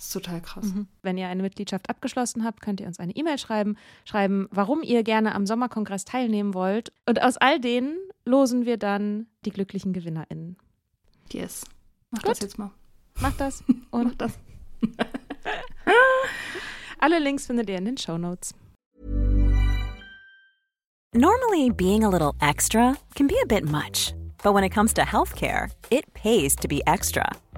Das ist total krass. Wenn ihr eine Mitgliedschaft abgeschlossen habt, könnt ihr uns eine E-Mail schreiben, schreiben, warum ihr gerne am Sommerkongress teilnehmen wollt. Und aus all denen losen wir dann die glücklichen GewinnerInnen. Yes. Mach Gut. das jetzt mal. Macht das Mach und das. alle Links findet ihr in den Show Notes. Normally, being a little extra can be a bit much, but when it comes to healthcare, it pays to be extra.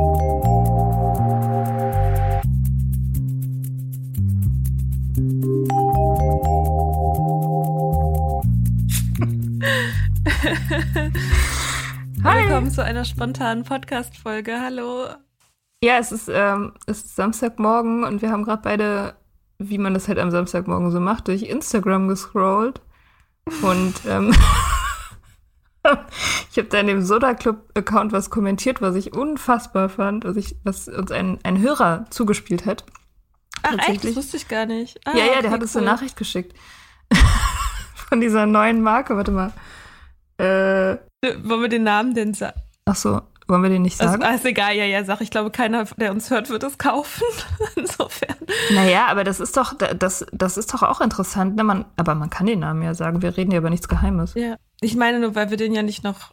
Willkommen zu einer spontanen Podcast-Folge. Hallo. Ja, es ist, ähm, es ist Samstagmorgen und wir haben gerade beide, wie man das halt am Samstagmorgen so macht, durch Instagram gescrollt. Und ähm, ich habe da in dem Soda Club-Account was kommentiert, was ich unfassbar fand, was, ich, was uns ein, ein Hörer zugespielt hat. Ach, echt? Das wusste ich gar nicht. Ah, ja, ja, der okay, hat uns cool. eine Nachricht geschickt. Von dieser neuen Marke, warte mal. Äh, Wollen wir den Namen denn sagen? ach so, wollen wir den nicht Also, sagen? ah, ist egal, ja, ja, sag. Ich glaube, keiner, der uns hört, wird es kaufen. Insofern. Naja, aber das ist doch, das, das ist doch auch interessant. Ne? Man, aber man kann den Namen ja sagen. Wir reden ja über nichts Geheimes. Ja. Ich meine nur, weil wir den ja nicht noch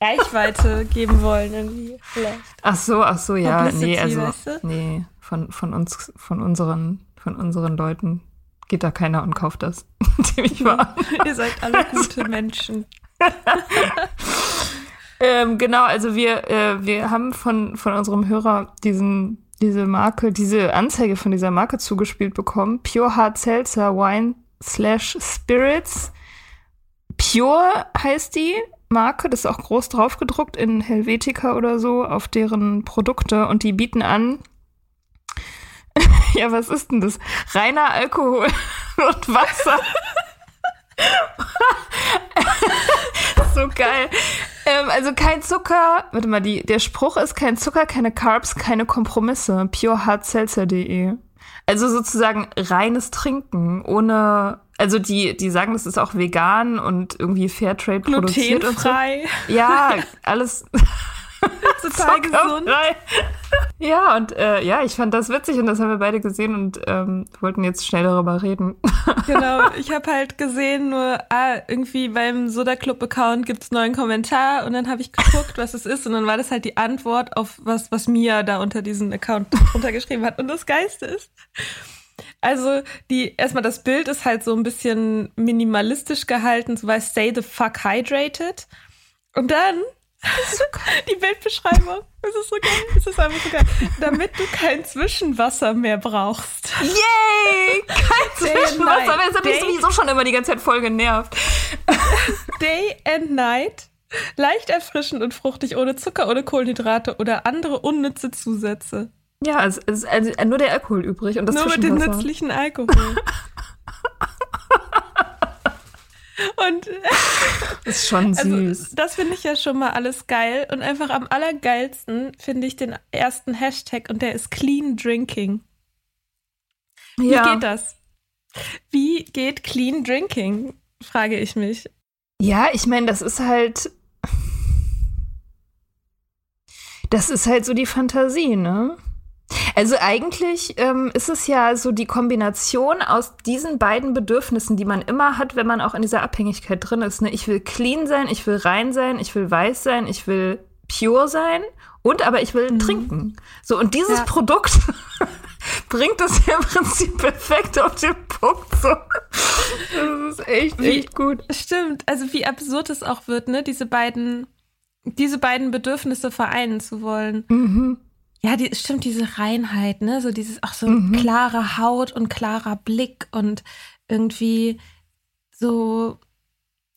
Reichweite geben wollen, irgendwie. Vielleicht. Ach so, ach so, ja. Publicity, Nee, also, weißt du? nee, von, von uns, von unseren, von unseren Leuten geht da keiner und kauft das. Nehme ich wahr. Ihr seid alle gute Menschen. Ähm, genau, also wir, äh, wir haben von, von unserem Hörer diesen, diese Marke, diese Anzeige von dieser Marke zugespielt bekommen. Pure Hard Seltzer Wine slash Spirits. Pure heißt die Marke, das ist auch groß drauf gedruckt in Helvetica oder so auf deren Produkte und die bieten an. ja, was ist denn das? Reiner Alkohol und Wasser. so geil. Ähm, also kein Zucker. Warte mal, die, der Spruch ist kein Zucker, keine Carbs, keine Kompromisse. Purehardseltzer.de. Also sozusagen reines Trinken, ohne. Also die, die sagen, das ist auch vegan und irgendwie Fairtrade produziert und so. Glutenfrei. Ja, alles Total gesund. zuckerfrei. Ja, und äh, ja, ich fand das witzig und das haben wir beide gesehen und ähm, wollten jetzt schnell darüber reden. Genau, ich habe halt gesehen, nur ah, irgendwie beim Soda Club Account gibt's neuen Kommentar und dann habe ich geguckt, was es ist und dann war das halt die Antwort auf was, was Mia da unter diesen Account runtergeschrieben hat. Und das Geiste ist, also die erstmal das Bild ist halt so ein bisschen minimalistisch gehalten, so weil Stay the fuck hydrated. Und dann die Bildbeschreibung. Das ist so geil. Das ist einfach so geil. Damit du kein Zwischenwasser mehr brauchst. Yay! Kein Day Zwischenwasser, aber jetzt hat mich sowieso schon immer die ganze Zeit voll genervt. Day and night Leicht erfrischend und fruchtig, ohne Zucker, ohne Kohlenhydrate oder andere unnütze Zusätze. Ja, also, also, also nur der Alkohol übrig und das Nur mit dem nützlichen Alkohol. Und das ist schon also, süß. Also, das finde ich ja schon mal alles geil. Und einfach am allergeilsten finde ich den ersten Hashtag und der ist Clean Drinking. Wie ja. geht das? Wie geht Clean Drinking? Frage ich mich. Ja, ich meine, das ist halt. Das ist halt so die Fantasie, ne? Also eigentlich ähm, ist es ja so die Kombination aus diesen beiden Bedürfnissen, die man immer hat, wenn man auch in dieser Abhängigkeit drin ist. Ne? Ich will clean sein, ich will rein sein, ich will weiß sein, ich will pure sein und aber ich will mhm. trinken. So, und dieses ja. Produkt bringt das ja im Prinzip perfekt auf den Punkt. So. Das ist echt, echt gut. Stimmt. Also wie absurd es auch wird, ne? Diese beiden, diese beiden Bedürfnisse vereinen zu wollen. Mhm. Ja, die, stimmt, diese Reinheit, ne? So dieses, auch so mhm. klare Haut und klarer Blick und irgendwie so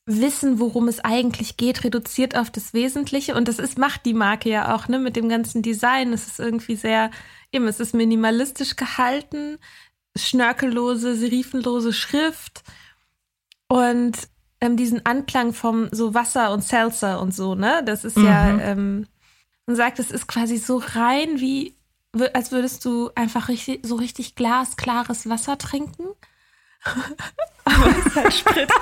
wissen, worum es eigentlich geht, reduziert auf das Wesentliche. Und das ist, macht die Marke ja auch, ne, mit dem ganzen Design. Es ist irgendwie sehr, eben, es ist minimalistisch gehalten, schnörkellose, serifenlose Schrift und ähm, diesen Anklang vom so Wasser und Seltzer und so, ne? Das ist mhm. ja, ähm, und sagt, es ist quasi so rein wie, als würdest du einfach richtig, so richtig glasklares Wasser trinken. Aber es ist halt Sprit.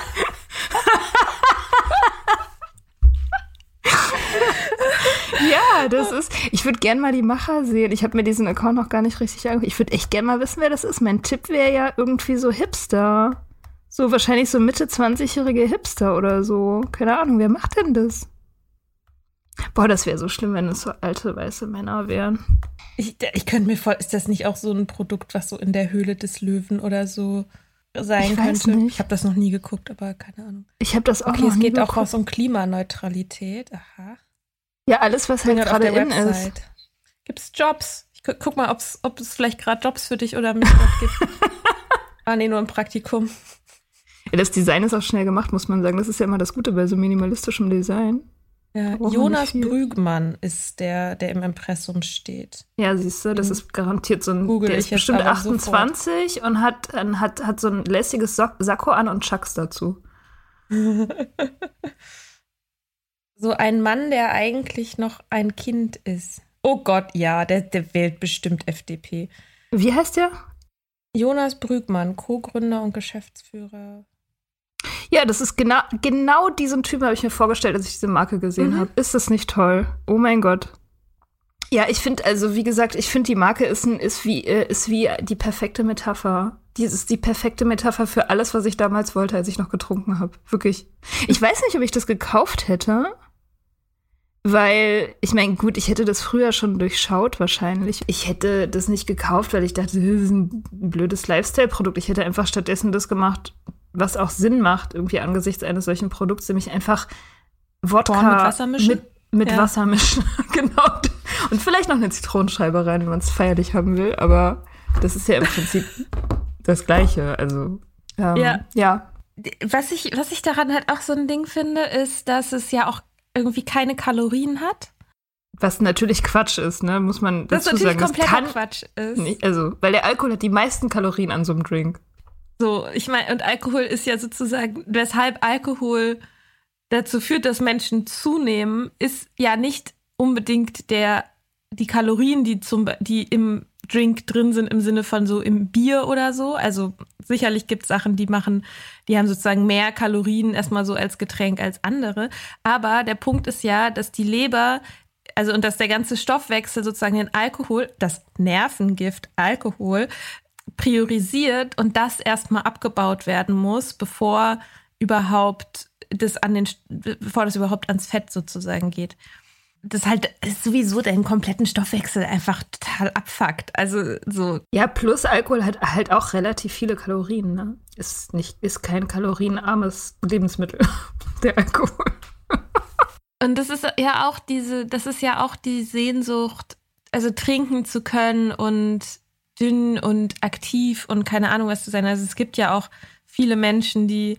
ja, das ist. Ich würde gern mal die Macher sehen. Ich habe mir diesen Account noch gar nicht richtig angeguckt. Ich würde echt gern mal wissen, wer das ist. Mein Tipp wäre ja irgendwie so Hipster. So wahrscheinlich so Mitte 20-jährige Hipster oder so. Keine Ahnung, wer macht denn das? Boah, das wäre so schlimm, wenn es so alte weiße Männer wären. Ich, ich könnte mir vor, ist das nicht auch so ein Produkt, was so in der Höhle des Löwen oder so sein ich könnte? Nicht. Ich habe das noch nie geguckt, aber keine Ahnung. Ich habe das auch okay, noch es geht geguckt. auch was um Klimaneutralität. Aha. Ja, alles, was halt gerade in Website. ist. Gibt es Jobs? Ich gu guck mal, ob's, ob es vielleicht gerade Jobs für dich oder mich gibt. ah, nee, nur ein Praktikum. Ja, das Design ist auch schnell gemacht, muss man sagen. Das ist ja immer das Gute bei so minimalistischem Design. Ja, Jonas Brügmann ist der, der im Impressum steht. Ja, siehst du, das mhm. ist garantiert so ein, Google der ist bestimmt 28 sofort. und hat, hat, hat so ein lässiges Sock Sakko an und Chucks dazu. so ein Mann, der eigentlich noch ein Kind ist. Oh Gott, ja, der, der wählt bestimmt FDP. Wie heißt der? Jonas Brügmann, Co-Gründer und Geschäftsführer ja, das ist genau, genau diesen Typ habe ich mir vorgestellt, als ich diese Marke gesehen mhm. habe. Ist das nicht toll? Oh mein Gott. Ja, ich finde, also wie gesagt, ich finde, die Marke ist, ein, ist, wie, äh, ist wie die perfekte Metapher. Die ist die perfekte Metapher für alles, was ich damals wollte, als ich noch getrunken habe. Wirklich. Ich weiß nicht, ob ich das gekauft hätte. Weil, ich meine, gut, ich hätte das früher schon durchschaut wahrscheinlich. Ich hätte das nicht gekauft, weil ich dachte, das ist ein blödes Lifestyle-Produkt. Ich hätte einfach stattdessen das gemacht, was auch Sinn macht, irgendwie angesichts eines solchen Produkts, nämlich einfach Wodka mit Wasser mischen. Mit, mit ja. Wasser mischen. genau. Und vielleicht noch eine Zitronenscheibe rein, wenn man es feierlich haben will. Aber das ist ja im Prinzip das Gleiche. Also, ähm, ja. ja. Was ich, was ich daran halt auch so ein Ding finde, ist, dass es ja auch irgendwie keine Kalorien hat. Was natürlich Quatsch ist, ne? Muss man dazu das sagen. Das komplett Quatsch ist. Nicht, also, weil der Alkohol hat die meisten Kalorien an so einem Drink. So, ich meine, und Alkohol ist ja sozusagen, weshalb Alkohol dazu führt, dass Menschen zunehmen, ist ja nicht unbedingt der, die Kalorien, die zum, die im Drink drin sind, im Sinne von so im Bier oder so. Also sicherlich gibt es Sachen, die machen, die haben sozusagen mehr Kalorien erstmal so als Getränk als andere. Aber der Punkt ist ja, dass die Leber also und dass der ganze Stoffwechsel sozusagen den Alkohol, das Nervengift Alkohol, priorisiert und das erstmal abgebaut werden muss, bevor überhaupt das an den, bevor das überhaupt ans Fett sozusagen geht. Das halt ist sowieso den kompletten Stoffwechsel einfach total abfuckt. Also so. Ja, plus Alkohol hat halt auch relativ viele Kalorien, ne? Ist nicht, ist kein kalorienarmes Lebensmittel, der Alkohol. Und das ist ja auch diese, das ist ja auch die Sehnsucht, also trinken zu können und dünn und aktiv und keine Ahnung was zu sein. Also es gibt ja auch viele Menschen, die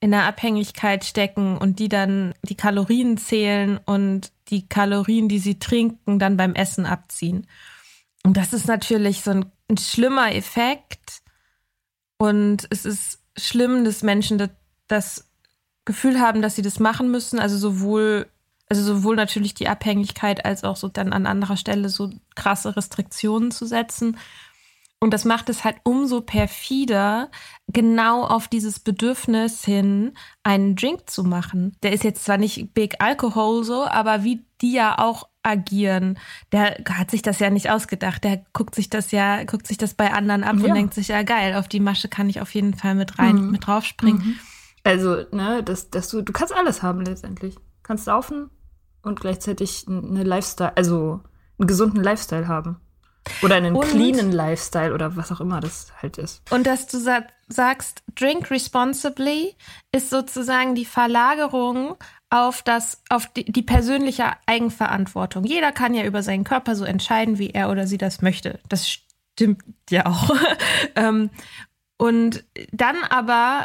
in der Abhängigkeit stecken und die dann die Kalorien zählen und die Kalorien, die sie trinken, dann beim Essen abziehen. Und das ist natürlich so ein, ein schlimmer Effekt. Und es ist schlimm, dass Menschen das, das Gefühl haben, dass sie das machen müssen. Also sowohl, also sowohl natürlich die Abhängigkeit als auch so dann an anderer Stelle so krasse Restriktionen zu setzen. Und das macht es halt umso perfider, genau auf dieses Bedürfnis hin, einen Drink zu machen. Der ist jetzt zwar nicht Big Alcohol so, aber wie die ja auch agieren, der hat sich das ja nicht ausgedacht. Der guckt sich das ja, guckt sich das bei anderen ab ja. und denkt sich, ja geil, auf die Masche kann ich auf jeden Fall mit rein, mhm. mit draufspringen. Mhm. Also, ne, dass, dass du, du kannst alles haben letztendlich. Du kannst laufen und gleichzeitig eine Lifestyle, also einen gesunden Lifestyle haben. Oder einen und, cleanen Lifestyle oder was auch immer das halt ist. Und dass du sa sagst, drink responsibly ist sozusagen die Verlagerung auf das, auf die, die, persönliche Eigenverantwortung. Jeder kann ja über seinen Körper so entscheiden, wie er oder sie das möchte. Das stimmt ja auch. Ähm, und dann aber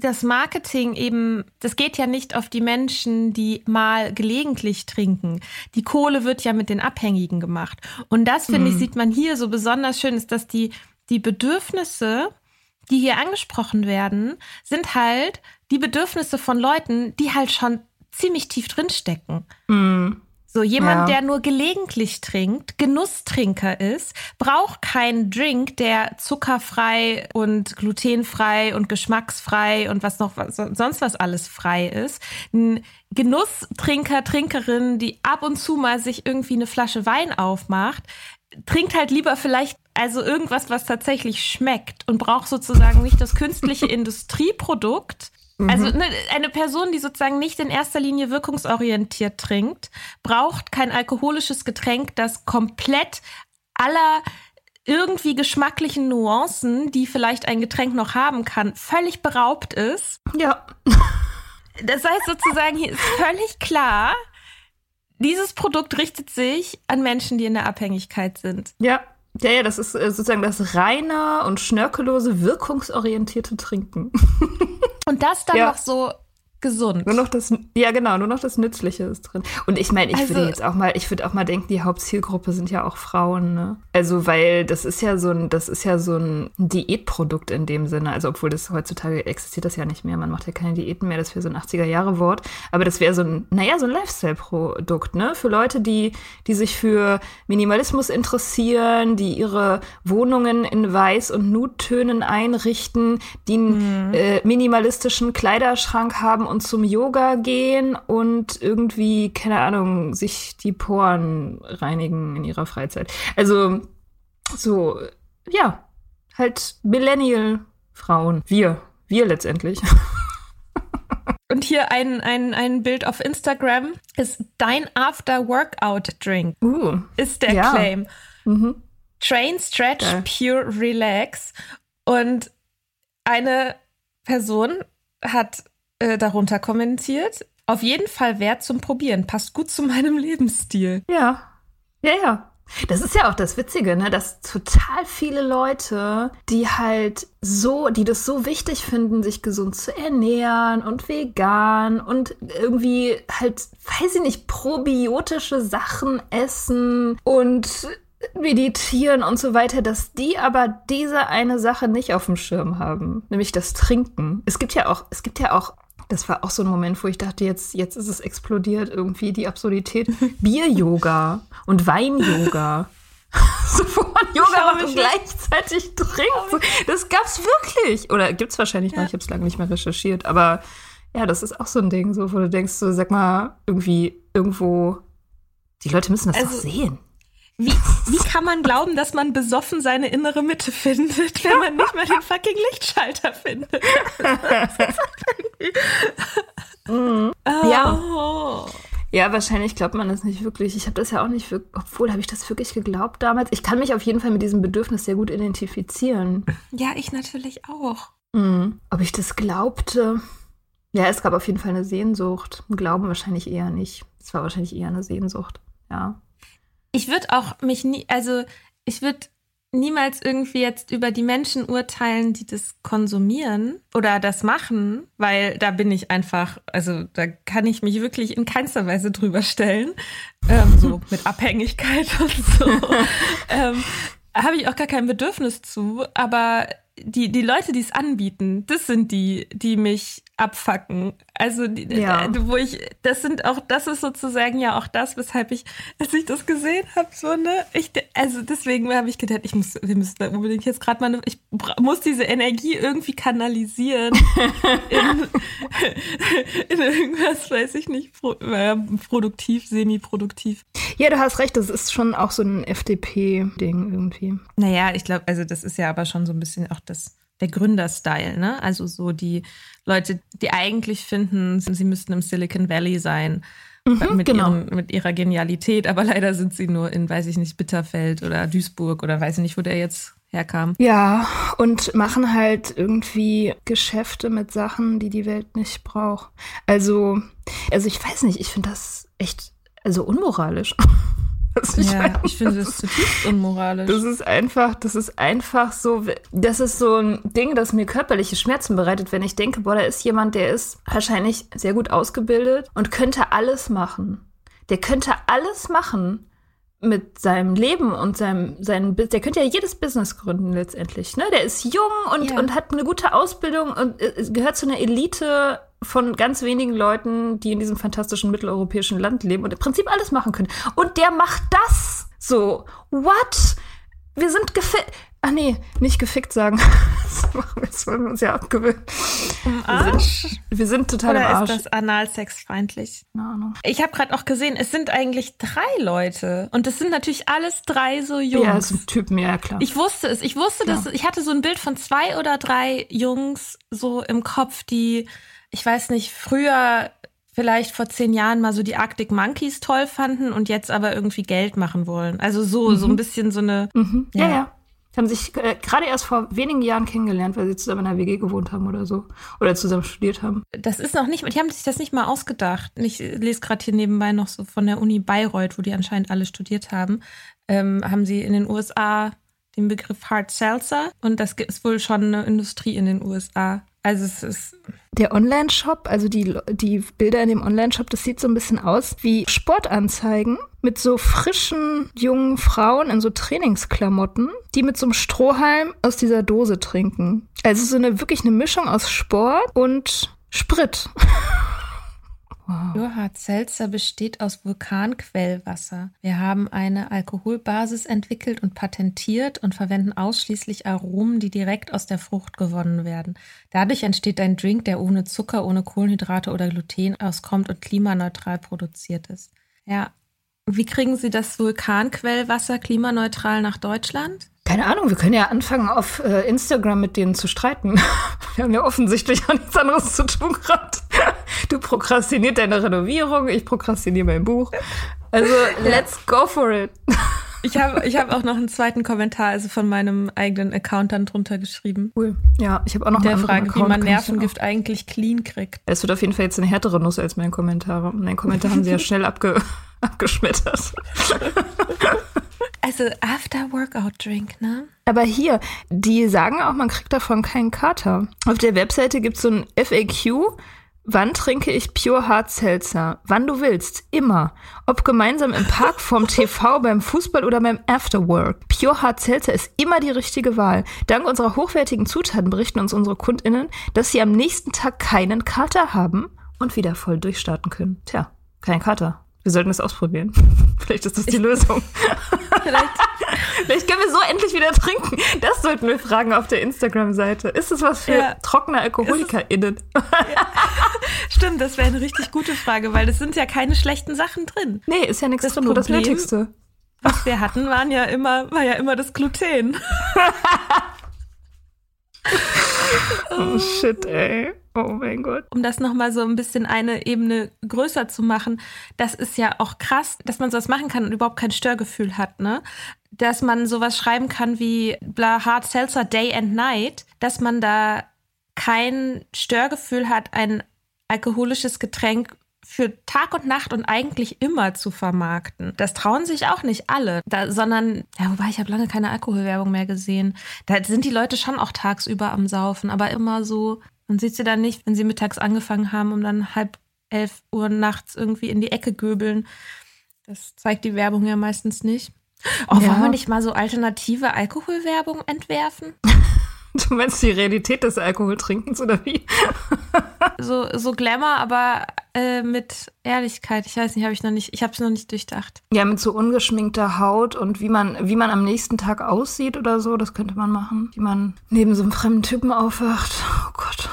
das Marketing eben, das geht ja nicht auf die Menschen, die mal gelegentlich trinken. Die Kohle wird ja mit den Abhängigen gemacht. Und das, finde mhm. ich, sieht man hier so besonders schön, ist, dass die, die Bedürfnisse, die hier angesprochen werden, sind halt die Bedürfnisse von Leuten, die halt schon ziemlich tief drinstecken. Mhm. So jemand, ja. der nur gelegentlich trinkt, Genusstrinker ist, braucht keinen Drink, der zuckerfrei und glutenfrei und geschmacksfrei und was noch sonst was alles frei ist. Ein Genusstrinker, Trinkerin, die ab und zu mal sich irgendwie eine Flasche Wein aufmacht, trinkt halt lieber vielleicht also irgendwas, was tatsächlich schmeckt und braucht sozusagen nicht das künstliche Industrieprodukt, also mhm. ne, eine Person, die sozusagen nicht in erster Linie wirkungsorientiert trinkt, braucht kein alkoholisches Getränk, das komplett aller irgendwie geschmacklichen Nuancen, die vielleicht ein Getränk noch haben kann, völlig beraubt ist. Ja. Das heißt sozusagen, hier ist völlig klar, dieses Produkt richtet sich an Menschen, die in der Abhängigkeit sind. Ja. Ja, ja, das ist äh, sozusagen das reine und schnörkellose, wirkungsorientierte Trinken. Und das dann ja. noch so gesund. Nur noch das, ja genau, nur noch das Nützliche ist drin. Und ich meine, ich also, würde jetzt auch mal, ich würde auch mal denken, die Hauptzielgruppe sind ja auch Frauen, ne? Also, weil das ist ja so ein, das ist ja so ein Diätprodukt in dem Sinne. Also, obwohl das heutzutage existiert das ja nicht mehr. Man macht ja keine Diäten mehr, das wäre so ein 80er-Jahre-Wort. Aber das wäre so ein, naja, so ein Lifestyle-Produkt, ne? Für Leute, die, die sich für Minimalismus interessieren, die ihre Wohnungen in Weiß- und Nuttönen einrichten, die einen mhm. äh, minimalistischen Kleiderschrank haben und zum Yoga gehen und irgendwie, keine Ahnung, sich die Poren reinigen in ihrer Freizeit. Also so, ja, halt Millennial-Frauen. Wir, wir letztendlich. Und hier ein, ein, ein Bild auf Instagram ist dein After-Workout-Drink. Uh, ist der ja. Claim. Mhm. Train, Stretch, ja. Pure, Relax. Und eine Person hat äh, darunter kommentiert. Auf jeden Fall wert zum Probieren. Passt gut zu meinem Lebensstil. Ja. Ja, ja. Das ist ja auch das Witzige, ne, dass total viele Leute, die halt so, die das so wichtig finden, sich gesund zu ernähren und vegan und irgendwie halt, weiß ich nicht, probiotische Sachen essen und meditieren und so weiter, dass die aber diese eine Sache nicht auf dem Schirm haben, nämlich das Trinken. Es gibt ja auch, es gibt ja auch das war auch so ein Moment, wo ich dachte, jetzt, jetzt ist es explodiert, irgendwie die Absurdität. Bier-Yoga und Wein-Yoga. so, wo man Yoga und gleichzeitig trinkt. Das gab's wirklich. Oder gibt's wahrscheinlich noch, ich habe es lange nicht mehr recherchiert. Aber ja, das ist auch so ein Ding, so, wo du denkst, so, sag mal, irgendwie, irgendwo, die Leute müssen das also, doch sehen. Wie, wie kann man glauben, dass man besoffen seine innere Mitte findet, wenn man nicht mal den fucking Lichtschalter findet? mhm. oh. Ja. Ja, wahrscheinlich glaubt man das nicht wirklich. Ich habe das ja auch nicht wirklich, obwohl habe ich das wirklich geglaubt damals. Ich kann mich auf jeden Fall mit diesem Bedürfnis sehr gut identifizieren. Ja, ich natürlich auch. Mhm. Ob ich das glaubte? Ja, es gab auf jeden Fall eine Sehnsucht. Glauben wahrscheinlich eher nicht. Es war wahrscheinlich eher eine Sehnsucht. Ja ich würde auch mich nie, also ich würde niemals irgendwie jetzt über die Menschen urteilen, die das konsumieren oder das machen, weil da bin ich einfach, also da kann ich mich wirklich in keinster Weise drüber stellen, ähm, so mit Abhängigkeit und so. ähm, Habe ich auch gar kein Bedürfnis zu, aber die, die Leute, die es anbieten, das sind die, die mich abfacken. Also, die, ja. Äh, wo ich, das sind auch, das ist sozusagen ja auch das, weshalb ich, als ich das gesehen habe, so, ne, ich, also deswegen habe ich gedacht, ich muss, wir müssen da unbedingt jetzt gerade mal, ich muss diese Energie irgendwie kanalisieren in, in irgendwas, weiß ich nicht, pro, äh, produktiv, semi-produktiv. Ja, du hast recht, das ist schon auch so ein FDP-Ding irgendwie. Naja, ich glaube, also das ist ja aber schon so ein bisschen auch das der Gründerstyle, ne? Also so die Leute, die eigentlich finden, sie müssten im Silicon Valley sein. Mhm, mit, genau. ihren, mit ihrer Genialität, aber leider sind sie nur in, weiß ich nicht, Bitterfeld oder Duisburg oder weiß ich nicht, wo der jetzt herkam. Ja, und machen halt irgendwie Geschäfte mit Sachen, die die Welt nicht braucht. Also, also ich weiß nicht, ich finde das echt, also unmoralisch. Ich ja, meine, ich finde das zutiefst unmoralisch. Das ist einfach, das ist einfach so, das ist so ein Ding, das mir körperliche Schmerzen bereitet, wenn ich denke, boah, da ist jemand, der ist wahrscheinlich sehr gut ausgebildet und könnte alles machen. Der könnte alles machen mit seinem Leben und seinem, seinem der könnte ja jedes Business gründen letztendlich. Ne? Der ist jung und, ja. und hat eine gute Ausbildung und äh, gehört zu einer Elite von ganz wenigen Leuten, die in diesem fantastischen mitteleuropäischen Land leben und im Prinzip alles machen können. Und der macht das so. What? Wir sind gefickt. Ach nee, nicht gefickt sagen. Das, machen wir, das wollen wir uns ja abgewöhnen. Im Arsch? Wir sind, wir sind total Oder im Arsch. ist das analsexfeindlich? Keine Ahnung. Ich habe gerade auch gesehen, es sind eigentlich drei Leute. Und es sind natürlich alles drei so Jungs. Ja, es sind Typen, ja klar. Ich wusste es. Ich wusste, dass ich hatte so ein Bild von zwei oder drei Jungs so im Kopf, die ich weiß nicht, früher vielleicht vor zehn Jahren mal so die Arctic Monkeys toll fanden und jetzt aber irgendwie Geld machen wollen. Also so, mhm. so ein bisschen so eine. Mhm. Ja, ja. ja. Die haben sich äh, gerade erst vor wenigen Jahren kennengelernt, weil sie zusammen in einer WG gewohnt haben oder so. Oder zusammen studiert haben. Das ist noch nicht, die haben sich das nicht mal ausgedacht. Ich lese gerade hier nebenbei noch so von der Uni Bayreuth, wo die anscheinend alle studiert haben, ähm, haben sie in den USA den Begriff Hard Seltzer und das ist wohl schon eine Industrie in den USA. Also es ist. Der Online-Shop, also die, die Bilder in dem Online-Shop, das sieht so ein bisschen aus wie Sportanzeigen mit so frischen jungen Frauen in so Trainingsklamotten, die mit so einem Strohhalm aus dieser Dose trinken. Also so eine wirklich eine Mischung aus Sport und Sprit. Wow. Johann Seltzer besteht aus Vulkanquellwasser. Wir haben eine Alkoholbasis entwickelt und patentiert und verwenden ausschließlich Aromen, die direkt aus der Frucht gewonnen werden. Dadurch entsteht ein Drink, der ohne Zucker, ohne Kohlenhydrate oder Gluten auskommt und klimaneutral produziert ist. Ja. Wie kriegen Sie das Vulkanquellwasser klimaneutral nach Deutschland? Keine Ahnung, wir können ja anfangen, auf äh, Instagram mit denen zu streiten. wir haben ja offensichtlich auch nichts anderes zu tun gerade. Du prokrastinierst deine Renovierung, ich prokrastiniere mein Buch. Also, let's go for it. Ich habe ich hab auch noch einen zweiten Kommentar, also von meinem eigenen Account dann drunter geschrieben. Cool. Ja, ich habe auch noch Der Frage, Account, wie man Nervengift eigentlich clean kriegt. Es wird auf jeden Fall jetzt eine härtere Nuss als mein Kommentar. Mein Kommentar haben sie ja schnell abge abgeschmettert. Also After-Workout-Drink, ne? Aber hier, die sagen auch, man kriegt davon keinen Kater. Auf der Webseite gibt es so ein FAQ. Wann trinke ich Pure Hard Seltzer? Wann du willst, immer. Ob gemeinsam im Park, vorm TV, beim Fußball oder beim Afterwork. Pure Hard Seltzer ist immer die richtige Wahl. Dank unserer hochwertigen Zutaten berichten uns unsere KundInnen, dass sie am nächsten Tag keinen Kater haben und wieder voll durchstarten können. Tja, kein Kater. Wir sollten es ausprobieren. Vielleicht ist das die Lösung. Vielleicht. Vielleicht können wir so endlich wieder trinken. Das sollten wir fragen auf der Instagram-Seite. Ist es was für ja. trockene AlkoholikerInnen? Ja. Stimmt, das wäre eine richtig gute Frage, weil das sind ja keine schlechten Sachen drin. Nee, ist ja nichts das drin, nur das Nötigste. Was wir hatten, waren ja immer, war ja immer das Gluten. oh shit, ey. Oh mein Gott. Um das nochmal so ein bisschen eine Ebene größer zu machen, das ist ja auch krass, dass man sowas machen kann und überhaupt kein Störgefühl hat, ne? Dass man sowas schreiben kann wie bla Hard Seltzer Day and Night, dass man da kein Störgefühl hat, ein alkoholisches Getränk für Tag und Nacht und eigentlich immer zu vermarkten. Das trauen sich auch nicht alle, da, sondern, ja, wobei ich habe lange keine Alkoholwerbung mehr gesehen. Da sind die Leute schon auch tagsüber am Saufen, aber immer so, man sieht sie dann nicht, wenn sie mittags angefangen haben, um dann halb elf Uhr nachts irgendwie in die Ecke göbeln. Das zeigt die Werbung ja meistens nicht. Oh, ja. wollen wir nicht mal so alternative Alkoholwerbung entwerfen? Du meinst die Realität des Alkoholtrinkens oder wie? so, so Glamour, aber äh, mit Ehrlichkeit. Ich weiß nicht, habe ich noch nicht, ich habe es noch nicht durchdacht. Ja, mit so ungeschminkter Haut und wie man, wie man am nächsten Tag aussieht oder so, das könnte man machen. Wie man neben so einem fremden Typen aufwacht. Oh Gott.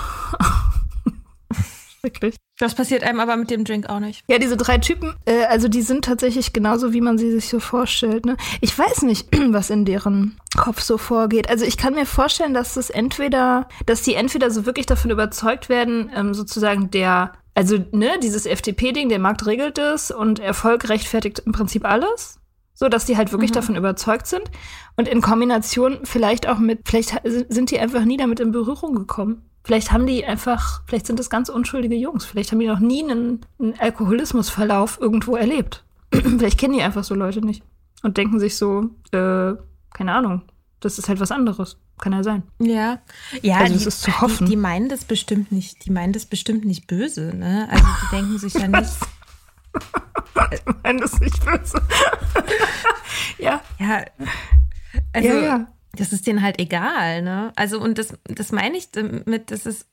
Wirklich. Das passiert einem aber mit dem Drink auch nicht. Ja, diese drei Typen, äh, also die sind tatsächlich genauso, wie man sie sich so vorstellt. Ne? Ich weiß nicht, was in deren Kopf so vorgeht. Also ich kann mir vorstellen, dass das entweder, dass die entweder so wirklich davon überzeugt werden, ähm, sozusagen der, also ne, dieses FDP-Ding, der Markt regelt es und Erfolg rechtfertigt im Prinzip alles. So, dass die halt wirklich mhm. davon überzeugt sind. Und in Kombination vielleicht auch mit, vielleicht sind die einfach nie damit in Berührung gekommen. Vielleicht haben die einfach, vielleicht sind das ganz unschuldige Jungs. Vielleicht haben die noch nie einen, einen Alkoholismusverlauf irgendwo erlebt. vielleicht kennen die einfach so Leute nicht und denken sich so, äh, keine Ahnung, das ist halt was anderes. Kann ja sein. Ja, ja, also die, ist zu hoffen. Die, die, meinen das bestimmt nicht, die meinen das bestimmt nicht böse, ne? Also die denken sich ja nicht. die meinen das nicht böse. ja. Ja. Also, ja, ja das ist denen halt egal, ne? Also, und das, das meine ich damit, dass es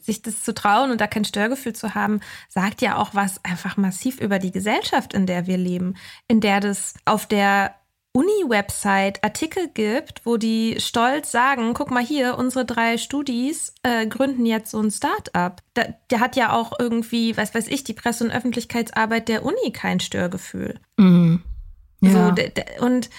sich das zu trauen und da kein Störgefühl zu haben, sagt ja auch was einfach massiv über die Gesellschaft, in der wir leben, in der das auf der Uni-Website Artikel gibt, wo die stolz sagen, guck mal hier, unsere drei Studis äh, gründen jetzt so ein Start-up. Da, der hat ja auch irgendwie, was weiß ich, die Presse- und Öffentlichkeitsarbeit der Uni kein Störgefühl. Mhm. Ja. So, und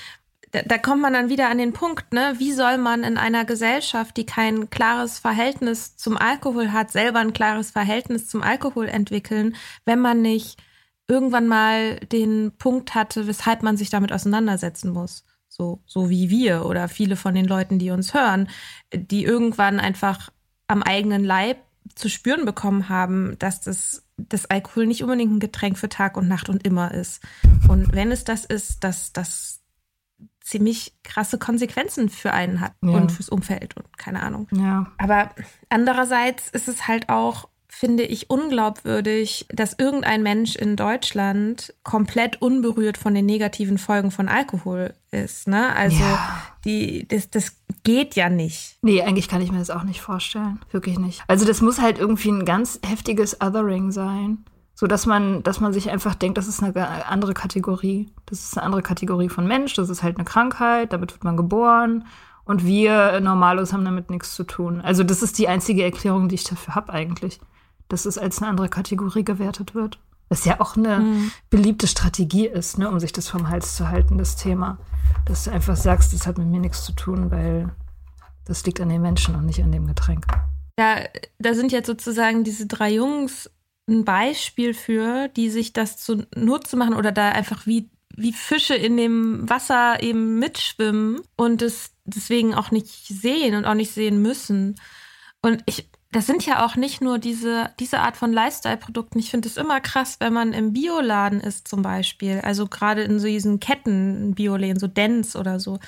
da, da kommt man dann wieder an den Punkt, ne? Wie soll man in einer Gesellschaft, die kein klares Verhältnis zum Alkohol hat, selber ein klares Verhältnis zum Alkohol entwickeln, wenn man nicht irgendwann mal den Punkt hatte, weshalb man sich damit auseinandersetzen muss? So, so wie wir oder viele von den Leuten, die uns hören, die irgendwann einfach am eigenen Leib zu spüren bekommen haben, dass das, das Alkohol nicht unbedingt ein Getränk für Tag und Nacht und immer ist. Und wenn es das ist, dass das ziemlich krasse Konsequenzen für einen hat ja. und fürs Umfeld und keine Ahnung. Ja. Aber andererseits ist es halt auch, finde ich, unglaubwürdig, dass irgendein Mensch in Deutschland komplett unberührt von den negativen Folgen von Alkohol ist. Ne? Also ja. die, das, das geht ja nicht. Nee, eigentlich kann ich mir das auch nicht vorstellen. Wirklich nicht. Also das muss halt irgendwie ein ganz heftiges Othering sein. So dass man, dass man sich einfach denkt, das ist eine andere Kategorie. Das ist eine andere Kategorie von Mensch, das ist halt eine Krankheit, damit wird man geboren. Und wir Normalos haben damit nichts zu tun. Also, das ist die einzige Erklärung, die ich dafür habe, eigentlich. Dass es als eine andere Kategorie gewertet wird. Was ja auch eine mhm. beliebte Strategie ist, ne, um sich das vom Hals zu halten, das Thema. Dass du einfach sagst, das hat mit mir nichts zu tun, weil das liegt an den Menschen und nicht an dem Getränk. Ja, da sind jetzt sozusagen diese drei Jungs ein Beispiel für, die sich das zunutze machen oder da einfach wie, wie Fische in dem Wasser eben mitschwimmen und es deswegen auch nicht sehen und auch nicht sehen müssen. Und ich, das sind ja auch nicht nur diese, diese Art von Lifestyle-Produkten. Ich finde es immer krass, wenn man im Bioladen ist zum Beispiel. Also gerade in so diesen Ketten, Bioläden, so Dance oder so,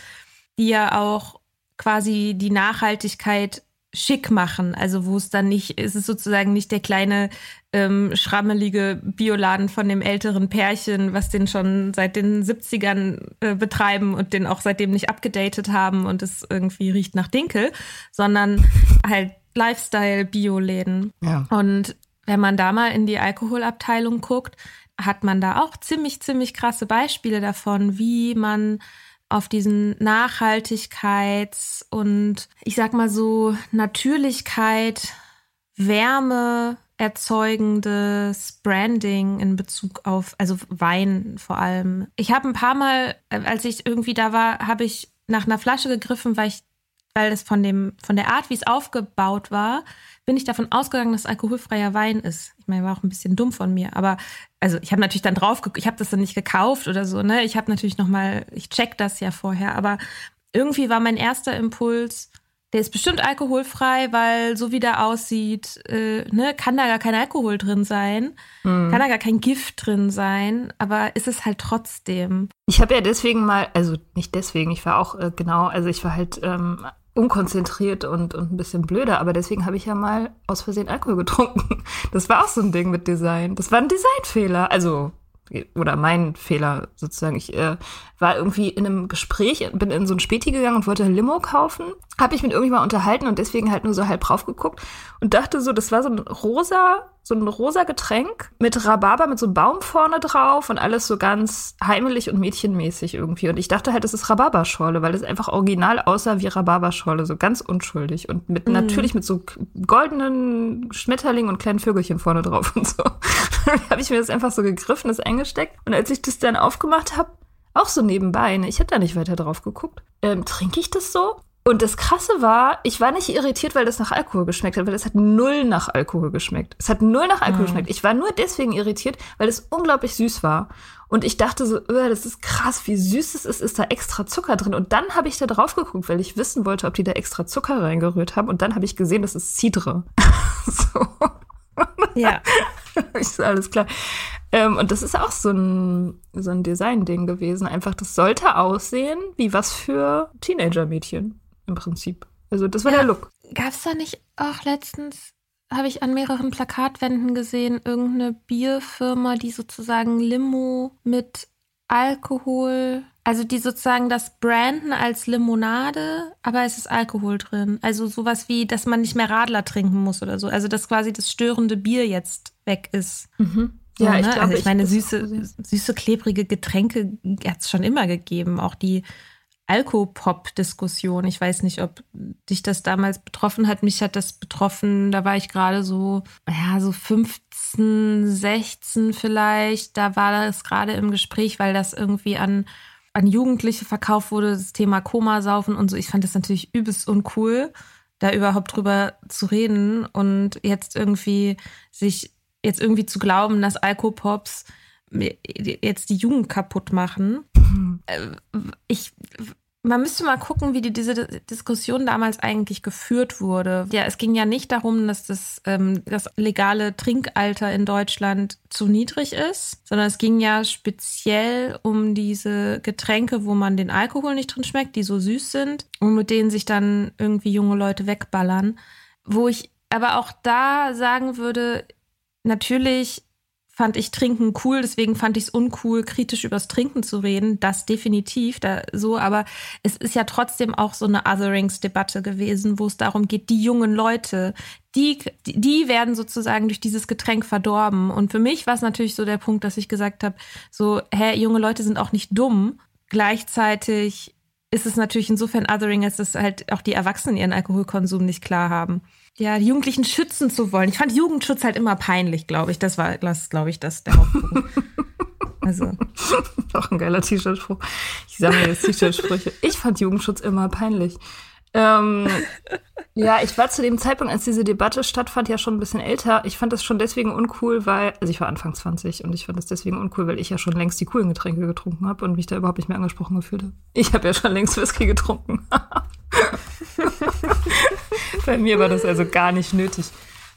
die ja auch quasi die Nachhaltigkeit schick machen. Also wo es dann nicht, ist es sozusagen nicht der kleine ähm, schrammelige Bioladen von dem älteren Pärchen, was den schon seit den 70ern äh, betreiben und den auch seitdem nicht abgedatet haben und es irgendwie riecht nach Dinkel, sondern halt Lifestyle-Bioläden. Ja. Und wenn man da mal in die Alkoholabteilung guckt, hat man da auch ziemlich, ziemlich krasse Beispiele davon, wie man auf diesen Nachhaltigkeits- und ich sag mal so Natürlichkeit, Wärme erzeugendes Branding in Bezug auf, also Wein vor allem. Ich habe ein paar Mal, äh, als ich irgendwie da war, habe ich nach einer Flasche gegriffen, weil ich, weil es von dem, von der Art, wie es aufgebaut war, bin ich davon ausgegangen, dass alkoholfreier Wein ist. Ich meine, war auch ein bisschen dumm von mir, aber also ich habe natürlich dann drauf, ich habe das dann nicht gekauft oder so, ne? Ich habe natürlich noch mal, ich check das ja vorher, aber irgendwie war mein erster Impuls, der ist bestimmt alkoholfrei, weil so wie der aussieht, äh, ne, kann da gar kein Alkohol drin sein, mhm. kann da gar kein Gift drin sein, aber ist es halt trotzdem. Ich habe ja deswegen mal, also nicht deswegen, ich war auch äh, genau, also ich war halt ähm, unkonzentriert und, und ein bisschen blöder, aber deswegen habe ich ja mal aus Versehen Alkohol getrunken. Das war auch so ein Ding mit Design. Das war ein Designfehler. Also oder mein Fehler sozusagen. Ich äh, war irgendwie in einem Gespräch, bin in so ein Späti gegangen und wollte ein Limo kaufen. Habe ich mit irgendjemandem unterhalten und deswegen halt nur so halb drauf geguckt und dachte so, das war so ein rosa, so ein rosa Getränk mit Rhabarber mit so einem Baum vorne drauf und alles so ganz heimelig und mädchenmäßig irgendwie. Und ich dachte halt, das ist Rhabarberschorle, weil es einfach original aussah wie Rhabarberschorle, so ganz unschuldig und mit mm. natürlich mit so goldenen Schmetterlingen und kleinen Vögelchen vorne drauf und so. habe ich mir das einfach so gegriffen, das eingesteckt. Und als ich das dann aufgemacht habe, auch so nebenbei, ne, ich habe da nicht weiter drauf geguckt, ähm, trinke ich das so? Und das Krasse war, ich war nicht irritiert, weil das nach Alkohol geschmeckt hat, weil es hat null nach Alkohol geschmeckt. Es hat null nach Alkohol mhm. geschmeckt. Ich war nur deswegen irritiert, weil es unglaublich süß war. Und ich dachte so, öh, das ist krass, wie süß es ist, ist da extra Zucker drin. Und dann habe ich da drauf geguckt, weil ich wissen wollte, ob die da extra Zucker reingerührt haben. Und dann habe ich gesehen, das ist Cidre. so. Ja. ist alles klar. Ähm, und das ist auch so ein, so ein Design-Ding gewesen. Einfach, das sollte aussehen wie was für Teenager-Mädchen im Prinzip. Also, das war ja, der Look. Gab es da nicht auch letztens, habe ich an mehreren Plakatwänden gesehen, irgendeine Bierfirma, die sozusagen Limo mit Alkohol, also die sozusagen das branden als Limonade, aber es ist Alkohol drin. Also sowas wie, dass man nicht mehr Radler trinken muss oder so. Also dass quasi das störende Bier jetzt weg ist. Mhm. So, ja, ich ne? glaube, also ich, ich meine, süße, süße, klebrige Getränke hat es schon immer gegeben. Auch die Alkopop-Diskussion. Ich weiß nicht, ob dich das damals betroffen hat. Mich hat das betroffen. Da war ich gerade so, ja, so 15, 16 vielleicht. Da war das gerade im Gespräch, weil das irgendwie an, an Jugendliche verkauft wurde, das Thema Komasaufen und so. Ich fand das natürlich übelst uncool, da überhaupt drüber zu reden und jetzt irgendwie sich, jetzt irgendwie zu glauben, dass Alkopops jetzt die Jugend kaputt machen. Mhm. Äh, ich, man müsste mal gucken, wie die, diese Diskussion damals eigentlich geführt wurde. Ja, es ging ja nicht darum, dass das, ähm, das legale Trinkalter in Deutschland zu niedrig ist, sondern es ging ja speziell um diese Getränke, wo man den Alkohol nicht drin schmeckt, die so süß sind und mit denen sich dann irgendwie junge Leute wegballern. Wo ich aber auch da sagen würde, natürlich fand ich Trinken cool, deswegen fand ich es uncool, kritisch übers Trinken zu reden. Das definitiv, da so, aber es ist ja trotzdem auch so eine Otherings-Debatte gewesen, wo es darum geht, die jungen Leute, die, die werden sozusagen durch dieses Getränk verdorben. Und für mich war es natürlich so der Punkt, dass ich gesagt habe, so, hä, junge Leute sind auch nicht dumm. Gleichzeitig ist es natürlich insofern Othering, als dass halt auch die Erwachsenen ihren Alkoholkonsum nicht klar haben ja, die Jugendlichen schützen zu wollen. Ich fand Jugendschutz halt immer peinlich, glaube ich. Das war, das glaube ich, das der Hauptpunkt. also. Auch ein geiler T-Shirt-Spruch. Ich sammle jetzt T-Shirt-Sprüche. Ich fand Jugendschutz immer peinlich. Ähm, ja, ich war zu dem Zeitpunkt, als diese Debatte stattfand, ja schon ein bisschen älter. Ich fand das schon deswegen uncool, weil, also ich war Anfang 20 und ich fand das deswegen uncool, weil ich ja schon längst die coolen Getränke getrunken habe und mich da überhaupt nicht mehr angesprochen gefühlt habe. Ich habe ja schon längst Whisky getrunken. Bei mir war das also gar nicht nötig.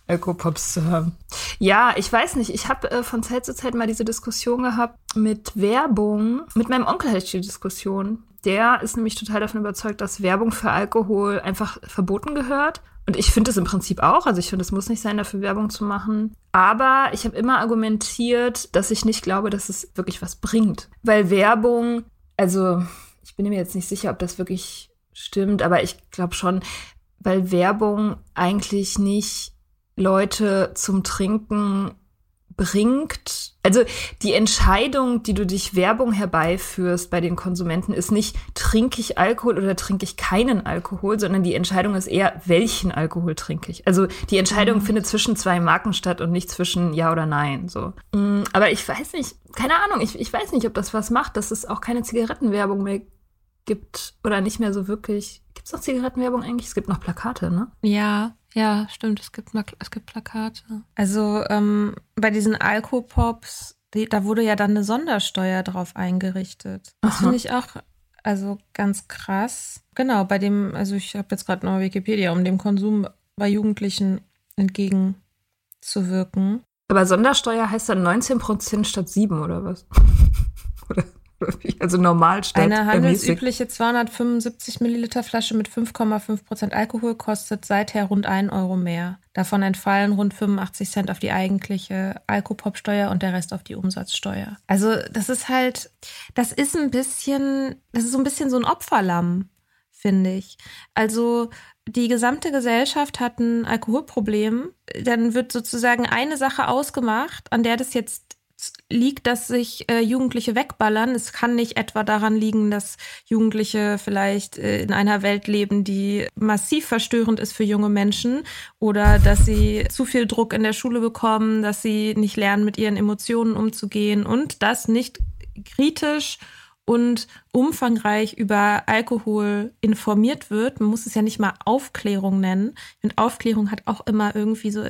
Alkopops zu haben. Ja, ich weiß nicht. Ich habe äh, von Zeit zu Zeit mal diese Diskussion gehabt mit Werbung. Mit meinem Onkel hatte ich die Diskussion. Der ist nämlich total davon überzeugt, dass Werbung für Alkohol einfach verboten gehört. Und ich finde es im Prinzip auch. Also ich finde, es muss nicht sein, dafür Werbung zu machen. Aber ich habe immer argumentiert, dass ich nicht glaube, dass es wirklich was bringt. Weil Werbung, also ich bin mir jetzt nicht sicher, ob das wirklich stimmt, aber ich glaube schon, weil Werbung eigentlich nicht Leute zum Trinken bringt. Also die Entscheidung, die du durch Werbung herbeiführst bei den Konsumenten, ist nicht, trinke ich Alkohol oder trinke ich keinen Alkohol, sondern die Entscheidung ist eher, welchen Alkohol trinke ich. Also die Entscheidung mhm. findet zwischen zwei Marken statt und nicht zwischen Ja oder Nein. So. Mm, aber ich weiß nicht, keine Ahnung, ich, ich weiß nicht, ob das was macht, dass es auch keine Zigarettenwerbung mehr gibt oder nicht mehr so wirklich. Gibt es noch Zigarettenwerbung eigentlich? Es gibt noch Plakate, ne? Ja, ja, stimmt. Es gibt, es gibt Plakate. Also ähm, bei diesen Alkopops, die, da wurde ja dann eine Sondersteuer drauf eingerichtet. Das finde ich auch Also ganz krass. Genau, bei dem, also ich habe jetzt gerade noch Wikipedia, um dem Konsum bei Jugendlichen entgegenzuwirken. Aber Sondersteuer heißt dann 19 Prozent statt 7 oder was? oder? Also normal statt Eine handelsübliche 275 Milliliter Flasche mit 5,5 Prozent Alkohol kostet seither rund 1 Euro mehr. Davon entfallen rund 85 Cent auf die eigentliche Alkopopsteuer und der Rest auf die Umsatzsteuer. Also das ist halt, das ist ein bisschen, das ist so ein bisschen so ein Opferlamm, finde ich. Also die gesamte Gesellschaft hat ein Alkoholproblem, dann wird sozusagen eine Sache ausgemacht, an der das jetzt liegt, dass sich äh, Jugendliche wegballern. Es kann nicht etwa daran liegen, dass Jugendliche vielleicht äh, in einer Welt leben, die massiv verstörend ist für junge Menschen oder dass sie zu viel Druck in der Schule bekommen, dass sie nicht lernen, mit ihren Emotionen umzugehen und das nicht kritisch und umfangreich über Alkohol informiert wird. Man muss es ja nicht mal Aufklärung nennen. Und Aufklärung hat auch immer irgendwie so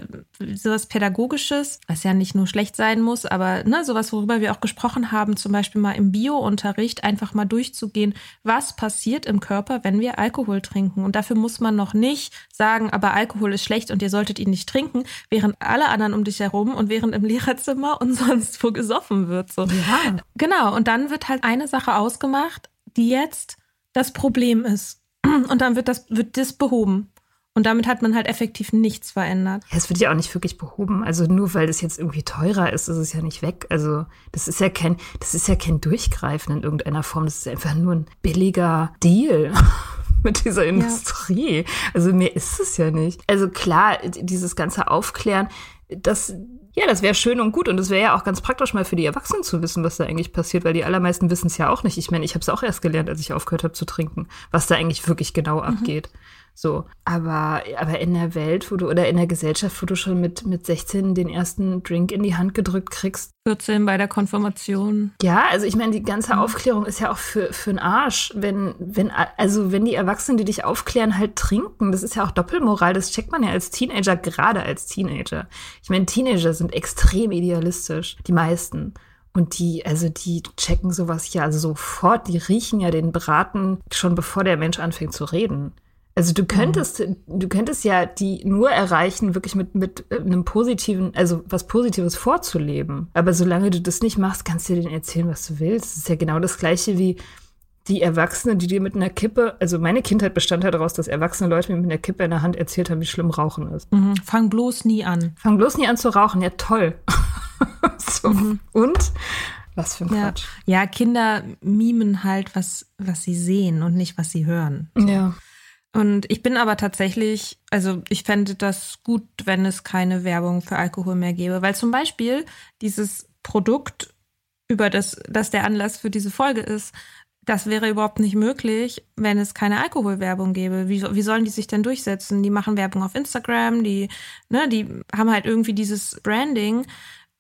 sowas Pädagogisches, was ja nicht nur schlecht sein muss, aber ne, sowas, worüber wir auch gesprochen haben, zum Beispiel mal im Bio-Unterricht einfach mal durchzugehen, was passiert im Körper, wenn wir Alkohol trinken. Und dafür muss man noch nicht sagen, aber Alkohol ist schlecht und ihr solltet ihn nicht trinken, während alle anderen um dich herum und während im Lehrerzimmer und sonst wo gesoffen wird. So. Ja. Genau. Und dann wird halt eine Sache ausgemacht, die jetzt das Problem ist. Und dann wird das, wird das behoben. Und damit hat man halt effektiv nichts verändert. Ja, es wird ja auch nicht wirklich behoben. Also nur weil das jetzt irgendwie teurer ist, ist es ja nicht weg. Also das ist ja kein, das ist ja kein Durchgreifen in irgendeiner Form. Das ist einfach nur ein billiger Deal mit dieser Industrie. Ja. Also mehr ist es ja nicht. Also klar, dieses ganze Aufklären, das ja, das wäre schön und gut und es wäre ja auch ganz praktisch mal für die Erwachsenen zu wissen, was da eigentlich passiert, weil die allermeisten wissen es ja auch nicht. Ich meine, ich habe es auch erst gelernt, als ich aufgehört habe zu trinken, was da eigentlich wirklich genau mhm. abgeht. So, aber, aber in der Welt, wo du, oder in der Gesellschaft, wo du schon mit, mit 16 den ersten Drink in die Hand gedrückt kriegst. 14 bei der Konfirmation. Ja, also ich meine, die ganze mhm. Aufklärung ist ja auch für, für einen Arsch. Wenn, wenn, also wenn die Erwachsenen, die dich aufklären, halt trinken, das ist ja auch Doppelmoral, das checkt man ja als Teenager, gerade als Teenager. Ich meine, Teenager sind extrem idealistisch, die meisten. Und die, also die checken sowas ja sofort, die riechen ja den Braten schon bevor der Mensch anfängt zu reden. Also du könntest, mhm. du könntest ja die nur erreichen, wirklich mit, mit äh, einem positiven, also was Positives vorzuleben. Aber solange du das nicht machst, kannst du dir denen erzählen, was du willst. Das ist ja genau das Gleiche wie die Erwachsenen, die dir mit einer Kippe, also meine Kindheit bestand halt daraus, dass erwachsene Leute mir mit einer Kippe in der Hand erzählt haben, wie schlimm Rauchen ist. Mhm. Fang bloß nie an. Fang bloß nie an zu rauchen, ja toll. so. mhm. Und? Was für ein ja. Quatsch. Ja, Kinder mimen halt, was, was sie sehen und nicht, was sie hören. Ja. Und ich bin aber tatsächlich, also ich fände das gut, wenn es keine Werbung für Alkohol mehr gäbe, weil zum Beispiel dieses Produkt, über das, das der Anlass für diese Folge ist, das wäre überhaupt nicht möglich, wenn es keine Alkoholwerbung gäbe. Wie, wie sollen die sich denn durchsetzen? Die machen Werbung auf Instagram, die, ne, die haben halt irgendwie dieses Branding.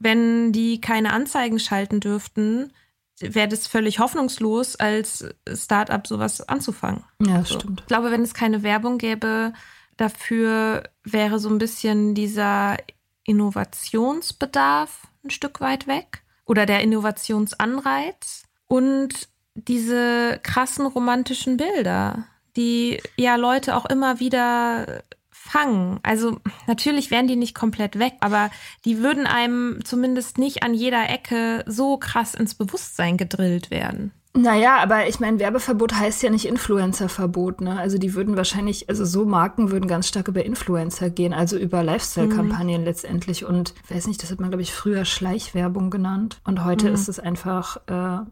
Wenn die keine Anzeigen schalten dürften, wäre das völlig hoffnungslos, als Startup sowas anzufangen. Ja, so. stimmt. Ich glaube, wenn es keine Werbung gäbe, dafür wäre so ein bisschen dieser Innovationsbedarf ein Stück weit weg oder der Innovationsanreiz und diese krassen romantischen Bilder, die ja Leute auch immer wieder fangen. Also natürlich wären die nicht komplett weg, aber die würden einem zumindest nicht an jeder Ecke so krass ins Bewusstsein gedrillt werden. Naja, aber ich meine, Werbeverbot heißt ja nicht Influencerverbot, ne? Also die würden wahrscheinlich, also so Marken würden ganz stark über Influencer gehen, also über Lifestyle-Kampagnen mhm. letztendlich. Und ich weiß nicht, das hat man, glaube ich, früher Schleichwerbung genannt. Und heute mhm. ist es einfach äh,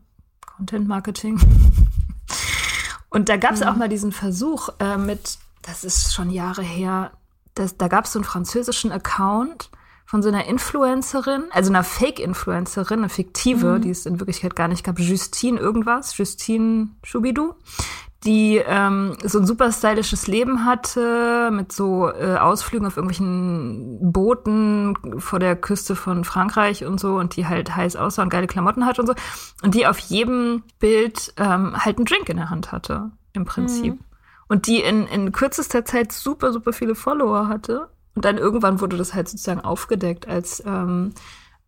Content-Marketing. Und da gab es mhm. auch mal diesen Versuch äh, mit das ist schon Jahre her, das, da gab es so einen französischen Account von so einer Influencerin, also einer Fake-Influencerin, eine fiktive, mhm. die es in Wirklichkeit gar nicht gab, Justine irgendwas, Justine Schubidu, die ähm, so ein super stylisches Leben hatte, mit so äh, Ausflügen auf irgendwelchen Booten vor der Küste von Frankreich und so und die halt heiß aussah und geile Klamotten hat und so. Und die auf jedem Bild ähm, halt einen Drink in der Hand hatte, im Prinzip. Mhm und die in, in kürzester Zeit super, super viele Follower hatte. Und dann irgendwann wurde das halt sozusagen aufgedeckt als, ähm,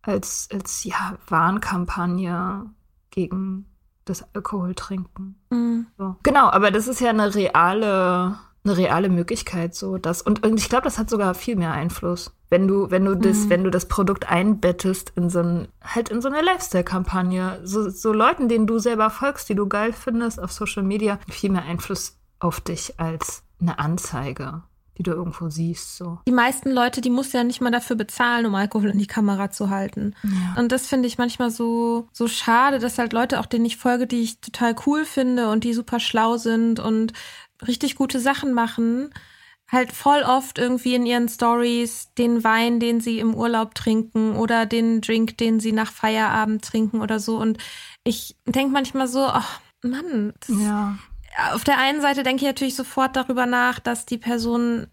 als, als ja, Warnkampagne gegen das Alkohol trinken. Mhm. So. Genau, aber das ist ja eine reale, eine reale Möglichkeit, so das. Und, und ich glaube, das hat sogar viel mehr Einfluss. Wenn du, wenn du das, mhm. wenn du das Produkt einbettest in so ein, halt in so eine Lifestyle-Kampagne, so, so Leuten, denen du selber folgst, die du geil findest auf Social Media, viel mehr Einfluss auf dich als eine Anzeige die du irgendwo siehst. So. Die meisten Leute, die musst du ja nicht mal dafür bezahlen, um Alkohol in die Kamera zu halten. Ja. Und das finde ich manchmal so, so schade, dass halt Leute, auch denen ich folge, die ich total cool finde und die super schlau sind und richtig gute Sachen machen, halt voll oft irgendwie in ihren Stories den Wein, den sie im Urlaub trinken oder den Drink, den sie nach Feierabend trinken oder so. Und ich denke manchmal so, ach Mann, das, ja auf der einen Seite denke ich natürlich sofort darüber nach, dass die Person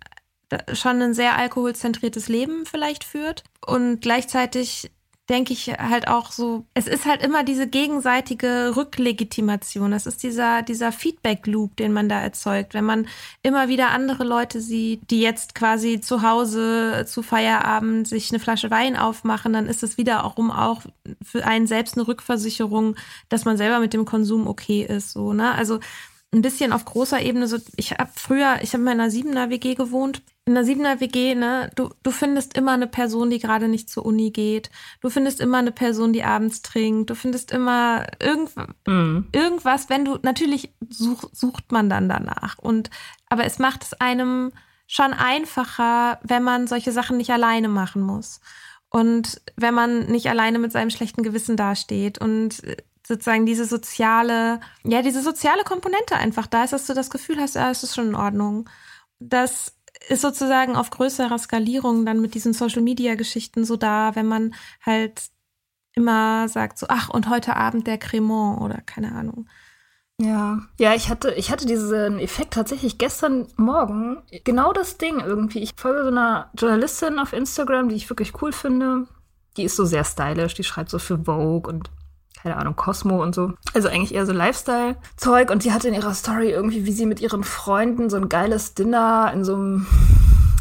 schon ein sehr alkoholzentriertes Leben vielleicht führt. Und gleichzeitig denke ich halt auch so, es ist halt immer diese gegenseitige Rücklegitimation. Das ist dieser, dieser Feedback-Loop, den man da erzeugt. Wenn man immer wieder andere Leute sieht, die jetzt quasi zu Hause zu Feierabend sich eine Flasche Wein aufmachen, dann ist es wiederum auch für einen selbst eine Rückversicherung, dass man selber mit dem Konsum okay ist, so, ne? Also, ein bisschen auf großer Ebene so, ich habe früher, ich habe in einer Siebener WG gewohnt. In einer Siebener WG, ne, du, du findest immer eine Person, die gerade nicht zur Uni geht. Du findest immer eine Person, die abends trinkt. Du findest immer irgend, mm. irgendwas, wenn du, natürlich such, sucht man dann danach. Und, aber es macht es einem schon einfacher, wenn man solche Sachen nicht alleine machen muss. Und wenn man nicht alleine mit seinem schlechten Gewissen dasteht und sozusagen diese soziale, ja, diese soziale Komponente einfach da ist, dass du das Gefühl hast, ja, es ist schon in Ordnung. Das ist sozusagen auf größerer Skalierung dann mit diesen Social Media Geschichten so da, wenn man halt immer sagt so, ach, und heute Abend der Cremant oder keine Ahnung. Ja, ja, ich hatte, ich hatte diesen Effekt tatsächlich gestern Morgen. Genau das Ding irgendwie. Ich folge so einer Journalistin auf Instagram, die ich wirklich cool finde. Die ist so sehr stylisch, die schreibt so für Vogue und keine Ahnung, Cosmo und so. Also eigentlich eher so Lifestyle-Zeug. Und sie hatte in ihrer Story irgendwie, wie sie mit ihren Freunden so ein geiles Dinner in so einem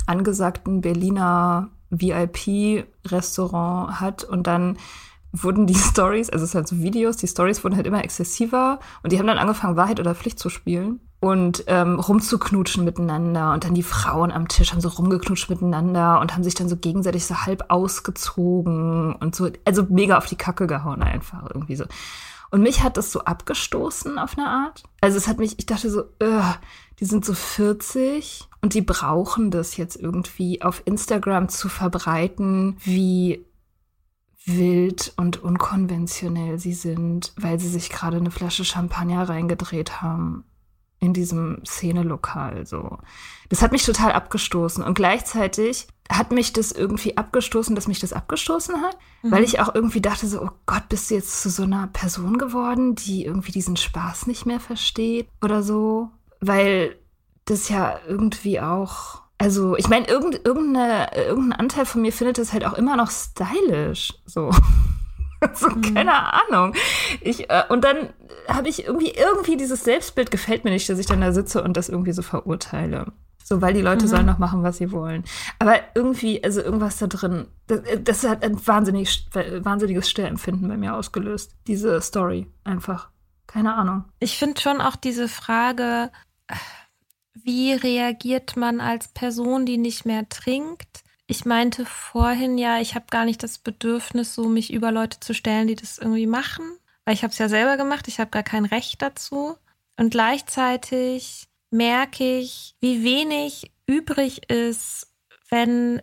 angesagten Berliner VIP-Restaurant hat und dann wurden die Stories, also es sind halt so Videos, die Stories wurden halt immer exzessiver und die haben dann angefangen, Wahrheit oder Pflicht zu spielen und ähm, rumzuknutschen miteinander und dann die Frauen am Tisch haben so rumgeknutscht miteinander und haben sich dann so gegenseitig so halb ausgezogen und so, also mega auf die Kacke gehauen einfach irgendwie so. Und mich hat das so abgestoßen auf eine Art. Also es hat mich, ich dachte so, die sind so 40 und die brauchen das jetzt irgendwie auf Instagram zu verbreiten, wie wild und unkonventionell sie sind, weil sie sich gerade eine Flasche Champagner reingedreht haben in diesem Szenelokal so. Das hat mich total abgestoßen und gleichzeitig hat mich das irgendwie abgestoßen, dass mich das abgestoßen hat, mhm. weil ich auch irgendwie dachte so, oh Gott, bist du jetzt zu so einer Person geworden, die irgendwie diesen Spaß nicht mehr versteht oder so, weil das ja irgendwie auch also, ich meine, irgend, irgendeine, irgendein Anteil von mir findet das halt auch immer noch stylisch. So. so, mhm. keine Ahnung. Ich, äh, und dann habe ich irgendwie, irgendwie dieses Selbstbild gefällt mir nicht, dass ich dann da sitze und das irgendwie so verurteile. So, weil die Leute mhm. sollen noch machen, was sie wollen. Aber irgendwie, also irgendwas da drin, das, das hat ein wahnsinnig, wahnsinniges Störempfinden bei mir ausgelöst. Diese Story einfach. Keine Ahnung. Ich finde schon auch diese Frage, wie reagiert man als Person, die nicht mehr trinkt? Ich meinte vorhin ja, ich habe gar nicht das Bedürfnis, so mich über Leute zu stellen, die das irgendwie machen, weil ich habe es ja selber gemacht, ich habe gar kein Recht dazu. Und gleichzeitig merke ich, wie wenig übrig ist, wenn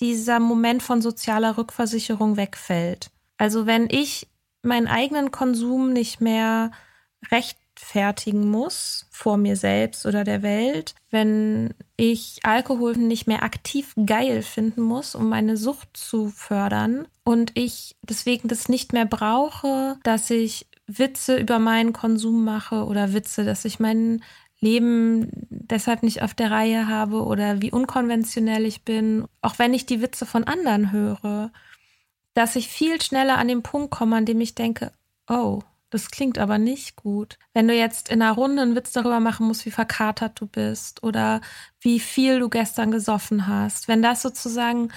dieser Moment von sozialer Rückversicherung wegfällt. Also wenn ich meinen eigenen Konsum nicht mehr recht rechtfertigen muss vor mir selbst oder der Welt, wenn ich Alkohol nicht mehr aktiv geil finden muss, um meine Sucht zu fördern und ich deswegen das nicht mehr brauche, dass ich Witze über meinen Konsum mache oder Witze, dass ich mein Leben deshalb nicht auf der Reihe habe oder wie unkonventionell ich bin, auch wenn ich die Witze von anderen höre, dass ich viel schneller an den Punkt komme, an dem ich denke, oh, das klingt aber nicht gut. Wenn du jetzt in einer Runde einen Witz darüber machen musst, wie verkatert du bist oder wie viel du gestern gesoffen hast, wenn das sozusagen,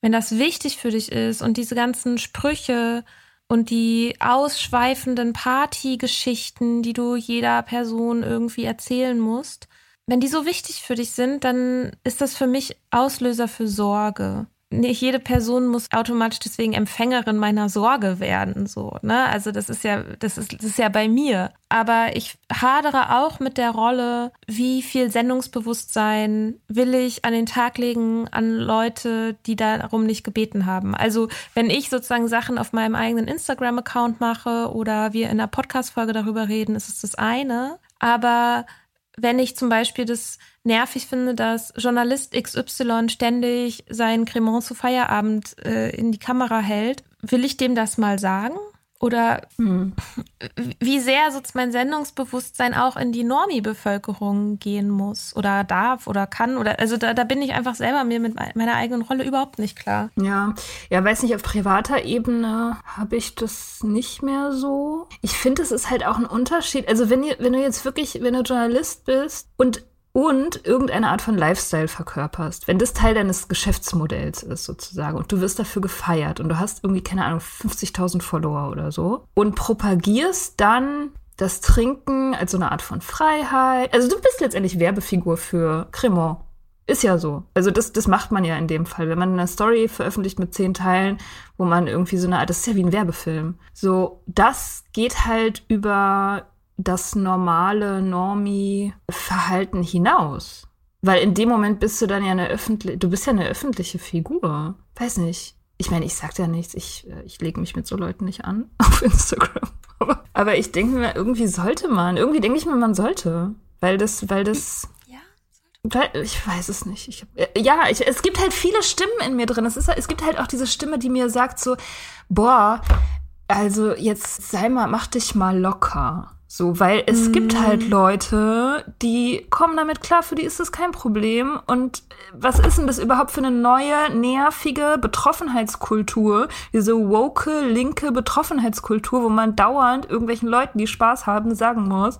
wenn das wichtig für dich ist und diese ganzen Sprüche und die ausschweifenden Partygeschichten, die du jeder Person irgendwie erzählen musst, wenn die so wichtig für dich sind, dann ist das für mich Auslöser für Sorge nicht jede Person muss automatisch deswegen Empfängerin meiner Sorge werden, so, ne? Also das ist ja, das ist, das ist ja bei mir. Aber ich hadere auch mit der Rolle, wie viel Sendungsbewusstsein will ich an den Tag legen an Leute, die darum nicht gebeten haben. Also wenn ich sozusagen Sachen auf meinem eigenen Instagram-Account mache oder wir in einer Podcast-Folge darüber reden, ist es das eine. Aber wenn ich zum Beispiel das nervig finde, dass Journalist XY ständig seinen Cremant zu Feierabend äh, in die Kamera hält, will ich dem das mal sagen? Oder hm. wie sehr sozusagen mein Sendungsbewusstsein auch in die Normie-Bevölkerung gehen muss oder darf oder kann oder also da, da bin ich einfach selber mir mit meiner eigenen Rolle überhaupt nicht klar. Ja, ja, weiß nicht, auf privater Ebene habe ich das nicht mehr so. Ich finde, es ist halt auch ein Unterschied. Also wenn ihr, wenn du jetzt wirklich, wenn du Journalist bist und und irgendeine Art von Lifestyle verkörperst, wenn das Teil deines Geschäftsmodells ist sozusagen und du wirst dafür gefeiert und du hast irgendwie, keine Ahnung, 50.000 Follower oder so und propagierst dann das Trinken als so eine Art von Freiheit. Also du bist letztendlich Werbefigur für Cremant. Ist ja so. Also das, das macht man ja in dem Fall. Wenn man eine Story veröffentlicht mit zehn Teilen, wo man irgendwie so eine Art, das ist ja wie ein Werbefilm. So, das geht halt über das normale Normie-Verhalten hinaus. Weil in dem Moment bist du dann ja eine öffentliche, du bist ja eine öffentliche Figur. Weiß nicht. Ich meine, ich sag ja nichts, ich, äh, ich lege mich mit so Leuten nicht an auf Instagram. Aber, aber ich denke mir, irgendwie sollte man. Irgendwie denke ich mir, man sollte. Weil das, weil das. Ja, Ich weiß es nicht. Ich, äh, ja, ich, es gibt halt viele Stimmen in mir drin. Es, ist, es gibt halt auch diese Stimme, die mir sagt so, boah, also jetzt sei mal, mach dich mal locker. So, weil es mm. gibt halt Leute, die kommen damit klar, für die ist das kein Problem. Und was ist denn das überhaupt für eine neue, nervige Betroffenheitskultur? Diese woke, linke Betroffenheitskultur, wo man dauernd irgendwelchen Leuten, die Spaß haben, sagen muss,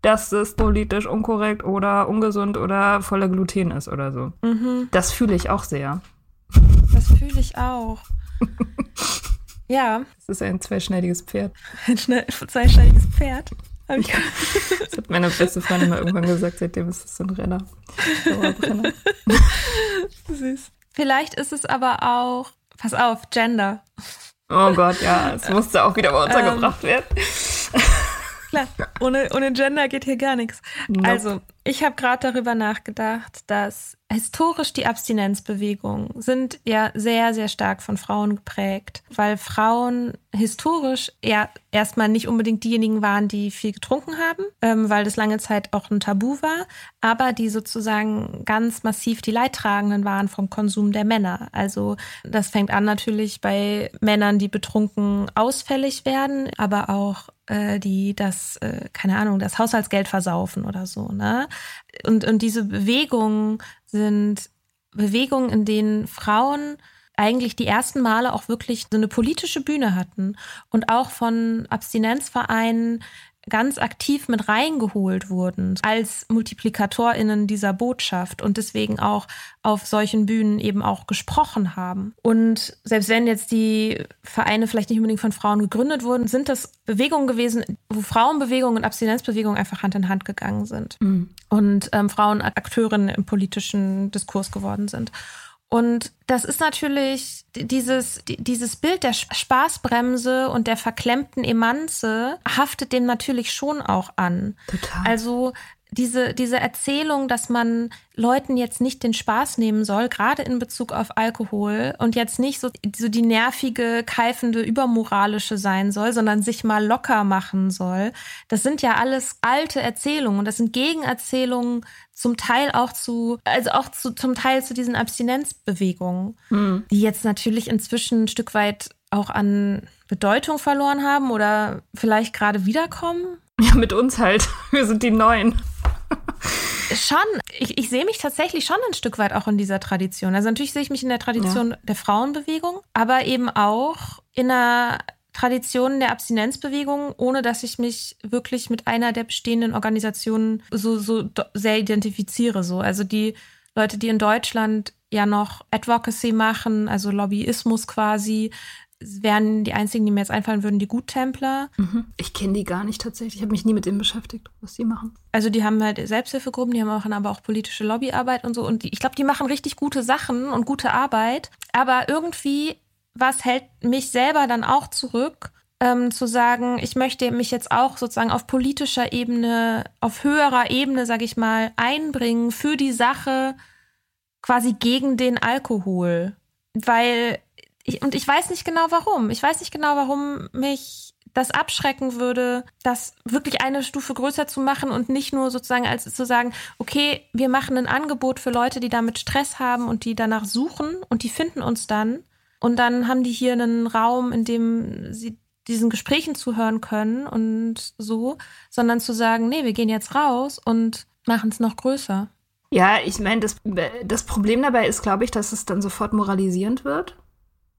dass es politisch unkorrekt oder ungesund oder voller Gluten ist oder so. Mhm. Das fühle ich auch sehr. Das fühle ich auch. Ja. Das ist ein zweischneidiges Pferd. Ein zweischneidiges Pferd. das hat meine beste Freundin mal irgendwann gesagt, seitdem ist es so ein Renner. Süß. Vielleicht ist es aber auch, pass auf, Gender. Oh Gott, ja, es musste auch wieder mal untergebracht ähm, werden. Klar, ohne, ohne Gender geht hier gar nichts. Nope. Also, ich habe gerade darüber nachgedacht, dass historisch die Abstinenzbewegungen sind ja sehr, sehr stark von Frauen geprägt, weil Frauen historisch ja erstmal nicht unbedingt diejenigen waren, die viel getrunken haben, ähm, weil das lange Zeit auch ein Tabu war, aber die sozusagen ganz massiv die Leidtragenden waren vom Konsum der Männer. Also das fängt an natürlich bei Männern, die betrunken ausfällig werden, aber auch äh, die das, äh, keine Ahnung, das Haushaltsgeld versaufen oder so, ne? Und, und diese Bewegungen sind Bewegungen, in denen Frauen eigentlich die ersten Male auch wirklich so eine politische Bühne hatten und auch von Abstinenzvereinen ganz aktiv mit reingeholt wurden als MultiplikatorInnen dieser Botschaft und deswegen auch auf solchen Bühnen eben auch gesprochen haben. Und selbst wenn jetzt die Vereine vielleicht nicht unbedingt von Frauen gegründet wurden, sind das Bewegungen gewesen, wo Frauenbewegungen und Abstinenzbewegungen einfach Hand in Hand gegangen sind mhm. und ähm, Frauen Akteurinnen im politischen Diskurs geworden sind. Und das ist natürlich dieses, dieses Bild der Spaßbremse und der verklemmten Emanze haftet dem natürlich schon auch an. Total. Also diese, diese Erzählung, dass man Leuten jetzt nicht den Spaß nehmen soll, gerade in Bezug auf Alkohol und jetzt nicht so, so die nervige, keifende, übermoralische sein soll, sondern sich mal locker machen soll. Das sind ja alles alte Erzählungen und das sind Gegenerzählungen zum Teil auch zu, also auch zu, zum Teil zu diesen Abstinenzbewegungen, mhm. die jetzt natürlich inzwischen ein Stück weit auch an Bedeutung verloren haben oder vielleicht gerade wiederkommen. Ja, mit uns halt. Wir sind die Neuen. Schon. Ich, ich sehe mich tatsächlich schon ein Stück weit auch in dieser Tradition. Also natürlich sehe ich mich in der Tradition ja. der Frauenbewegung, aber eben auch in einer Tradition der Abstinenzbewegung, ohne dass ich mich wirklich mit einer der bestehenden Organisationen so, so sehr identifiziere. So. Also die Leute, die in Deutschland ja noch Advocacy machen, also Lobbyismus quasi, wären die einzigen, die mir jetzt einfallen würden, die Guttempler. Mhm. Ich kenne die gar nicht tatsächlich. Ich habe mich nie mit denen beschäftigt, was die machen. Also die haben halt Selbsthilfegruppen, die auch, aber auch politische Lobbyarbeit und so. Und die, ich glaube, die machen richtig gute Sachen und gute Arbeit. Aber irgendwie, was hält mich selber dann auch zurück, ähm, zu sagen, ich möchte mich jetzt auch sozusagen auf politischer Ebene, auf höherer Ebene, sage ich mal, einbringen für die Sache quasi gegen den Alkohol. Weil ich, und ich weiß nicht genau warum. Ich weiß nicht genau, warum mich das abschrecken würde, das wirklich eine Stufe größer zu machen und nicht nur sozusagen als zu sagen, okay, wir machen ein Angebot für Leute, die damit Stress haben und die danach suchen und die finden uns dann. Und dann haben die hier einen Raum, in dem sie diesen Gesprächen zuhören können und so, sondern zu sagen, nee, wir gehen jetzt raus und machen es noch größer. Ja, ich meine, das, das Problem dabei ist, glaube ich, dass es dann sofort moralisierend wird.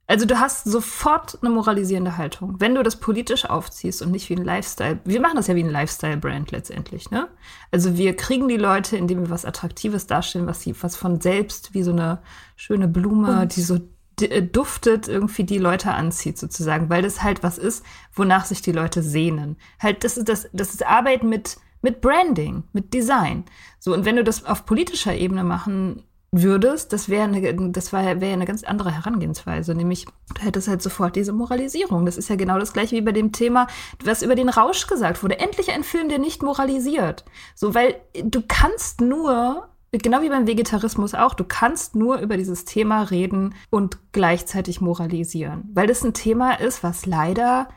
Also du hast sofort eine moralisierende Haltung, wenn du das politisch aufziehst und nicht wie ein Lifestyle. Wir machen das ja wie ein Lifestyle-Brand letztendlich, ne? Also wir kriegen die Leute, indem wir was Attraktives darstellen, was sie, was von selbst wie so eine schöne Blume, und? die so äh, duftet, irgendwie die Leute anzieht sozusagen, weil das halt was ist, wonach sich die Leute sehnen. Halt, das ist das, das ist Arbeit mit mit Branding, mit Design. So und wenn du das auf politischer Ebene machen würdest, das wäre eine, das wäre eine ganz andere Herangehensweise. Nämlich, du hättest halt sofort diese Moralisierung. Das ist ja genau das gleiche wie bei dem Thema, was über den Rausch gesagt wurde. Endlich ein Film, der nicht moralisiert. So, weil du kannst nur, genau wie beim Vegetarismus auch, du kannst nur über dieses Thema reden und gleichzeitig moralisieren. Weil das ein Thema ist, was leider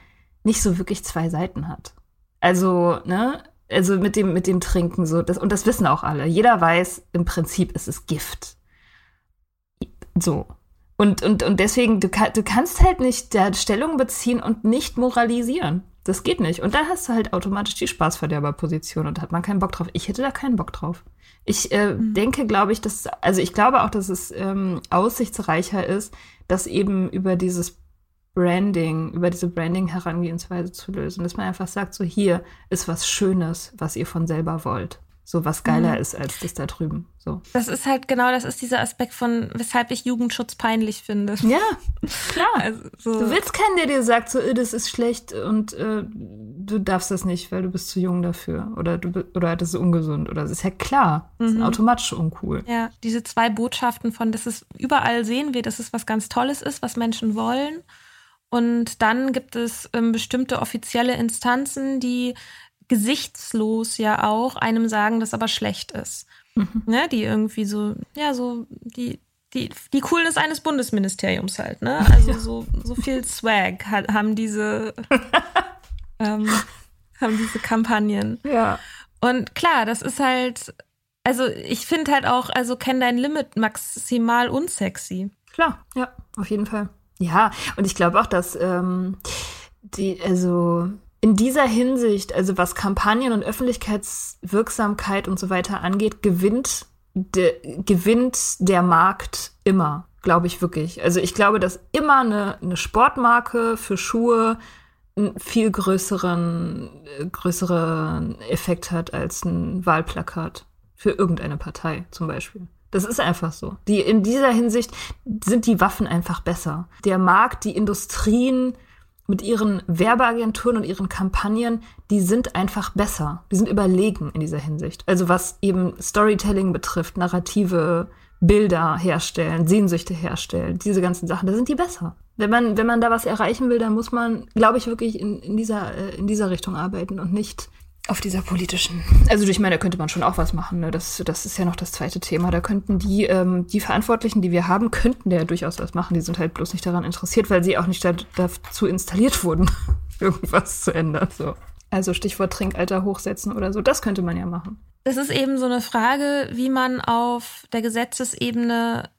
nicht so wirklich zwei Seiten hat. Also, ne, also mit dem, mit dem Trinken so. Das, und das wissen auch alle. Jeder weiß, im Prinzip ist es Gift. So. Und, und, und deswegen, du, du kannst halt nicht der Stellung beziehen und nicht moralisieren. Das geht nicht. Und dann hast du halt automatisch die Spaßverderberposition und da hat man keinen Bock drauf. Ich hätte da keinen Bock drauf. Ich äh, mhm. denke, glaube ich, dass, also ich glaube auch, dass es ähm, aussichtsreicher ist, dass eben über dieses Branding, über diese Branding-Herangehensweise zu lösen. Dass man einfach sagt, so hier ist was Schönes, was ihr von selber wollt. So was geiler mhm. ist als das da drüben. So. Das ist halt genau, das ist dieser Aspekt von, weshalb ich Jugendschutz peinlich finde. Ja, klar. Also, so. Du willst keinen, der dir sagt, so, äh, das ist schlecht und äh, du darfst das nicht, weil du bist zu jung dafür. Oder du oder das ist ungesund. Oder das ist ja klar. Das mhm. ist automatisch uncool. Ja, diese zwei Botschaften von, dass es überall sehen wir, dass es was ganz Tolles ist, was Menschen wollen und dann gibt es ähm, bestimmte offizielle Instanzen, die gesichtslos ja auch einem sagen, dass aber schlecht ist. Mhm. Ne? Die irgendwie so, ja, so, die, die, die Coolness eines Bundesministeriums halt, ne? Also so, so viel Swag haben diese, ähm, haben diese Kampagnen. Ja. Und klar, das ist halt, also ich finde halt auch, also kenn dein Limit maximal unsexy. Klar, ja, auf jeden Fall. Ja, und ich glaube auch, dass ähm, die, also in dieser Hinsicht, also was Kampagnen und Öffentlichkeitswirksamkeit und so weiter angeht, gewinnt, de, gewinnt der Markt immer, glaube ich wirklich. Also ich glaube, dass immer eine, eine Sportmarke für Schuhe einen viel größeren, größeren Effekt hat als ein Wahlplakat für irgendeine Partei zum Beispiel. Das ist einfach so. Die, in dieser Hinsicht sind die Waffen einfach besser. Der Markt, die Industrien mit ihren Werbeagenturen und ihren Kampagnen, die sind einfach besser. Die sind überlegen in dieser Hinsicht. Also was eben Storytelling betrifft, narrative Bilder herstellen, Sehnsüchte herstellen, diese ganzen Sachen, da sind die besser. Wenn man, wenn man da was erreichen will, dann muss man, glaube ich, wirklich in, in, dieser, äh, in dieser Richtung arbeiten und nicht auf dieser politischen. Also ich meine, da könnte man schon auch was machen. Ne? Das, das ist ja noch das zweite Thema. Da könnten die, ähm, die Verantwortlichen, die wir haben, könnten ja durchaus was machen. Die sind halt bloß nicht daran interessiert, weil sie auch nicht da, dazu installiert wurden, irgendwas zu ändern. So. Also Stichwort Trinkalter hochsetzen oder so. Das könnte man ja machen. Das ist eben so eine Frage, wie man auf der Gesetzesebene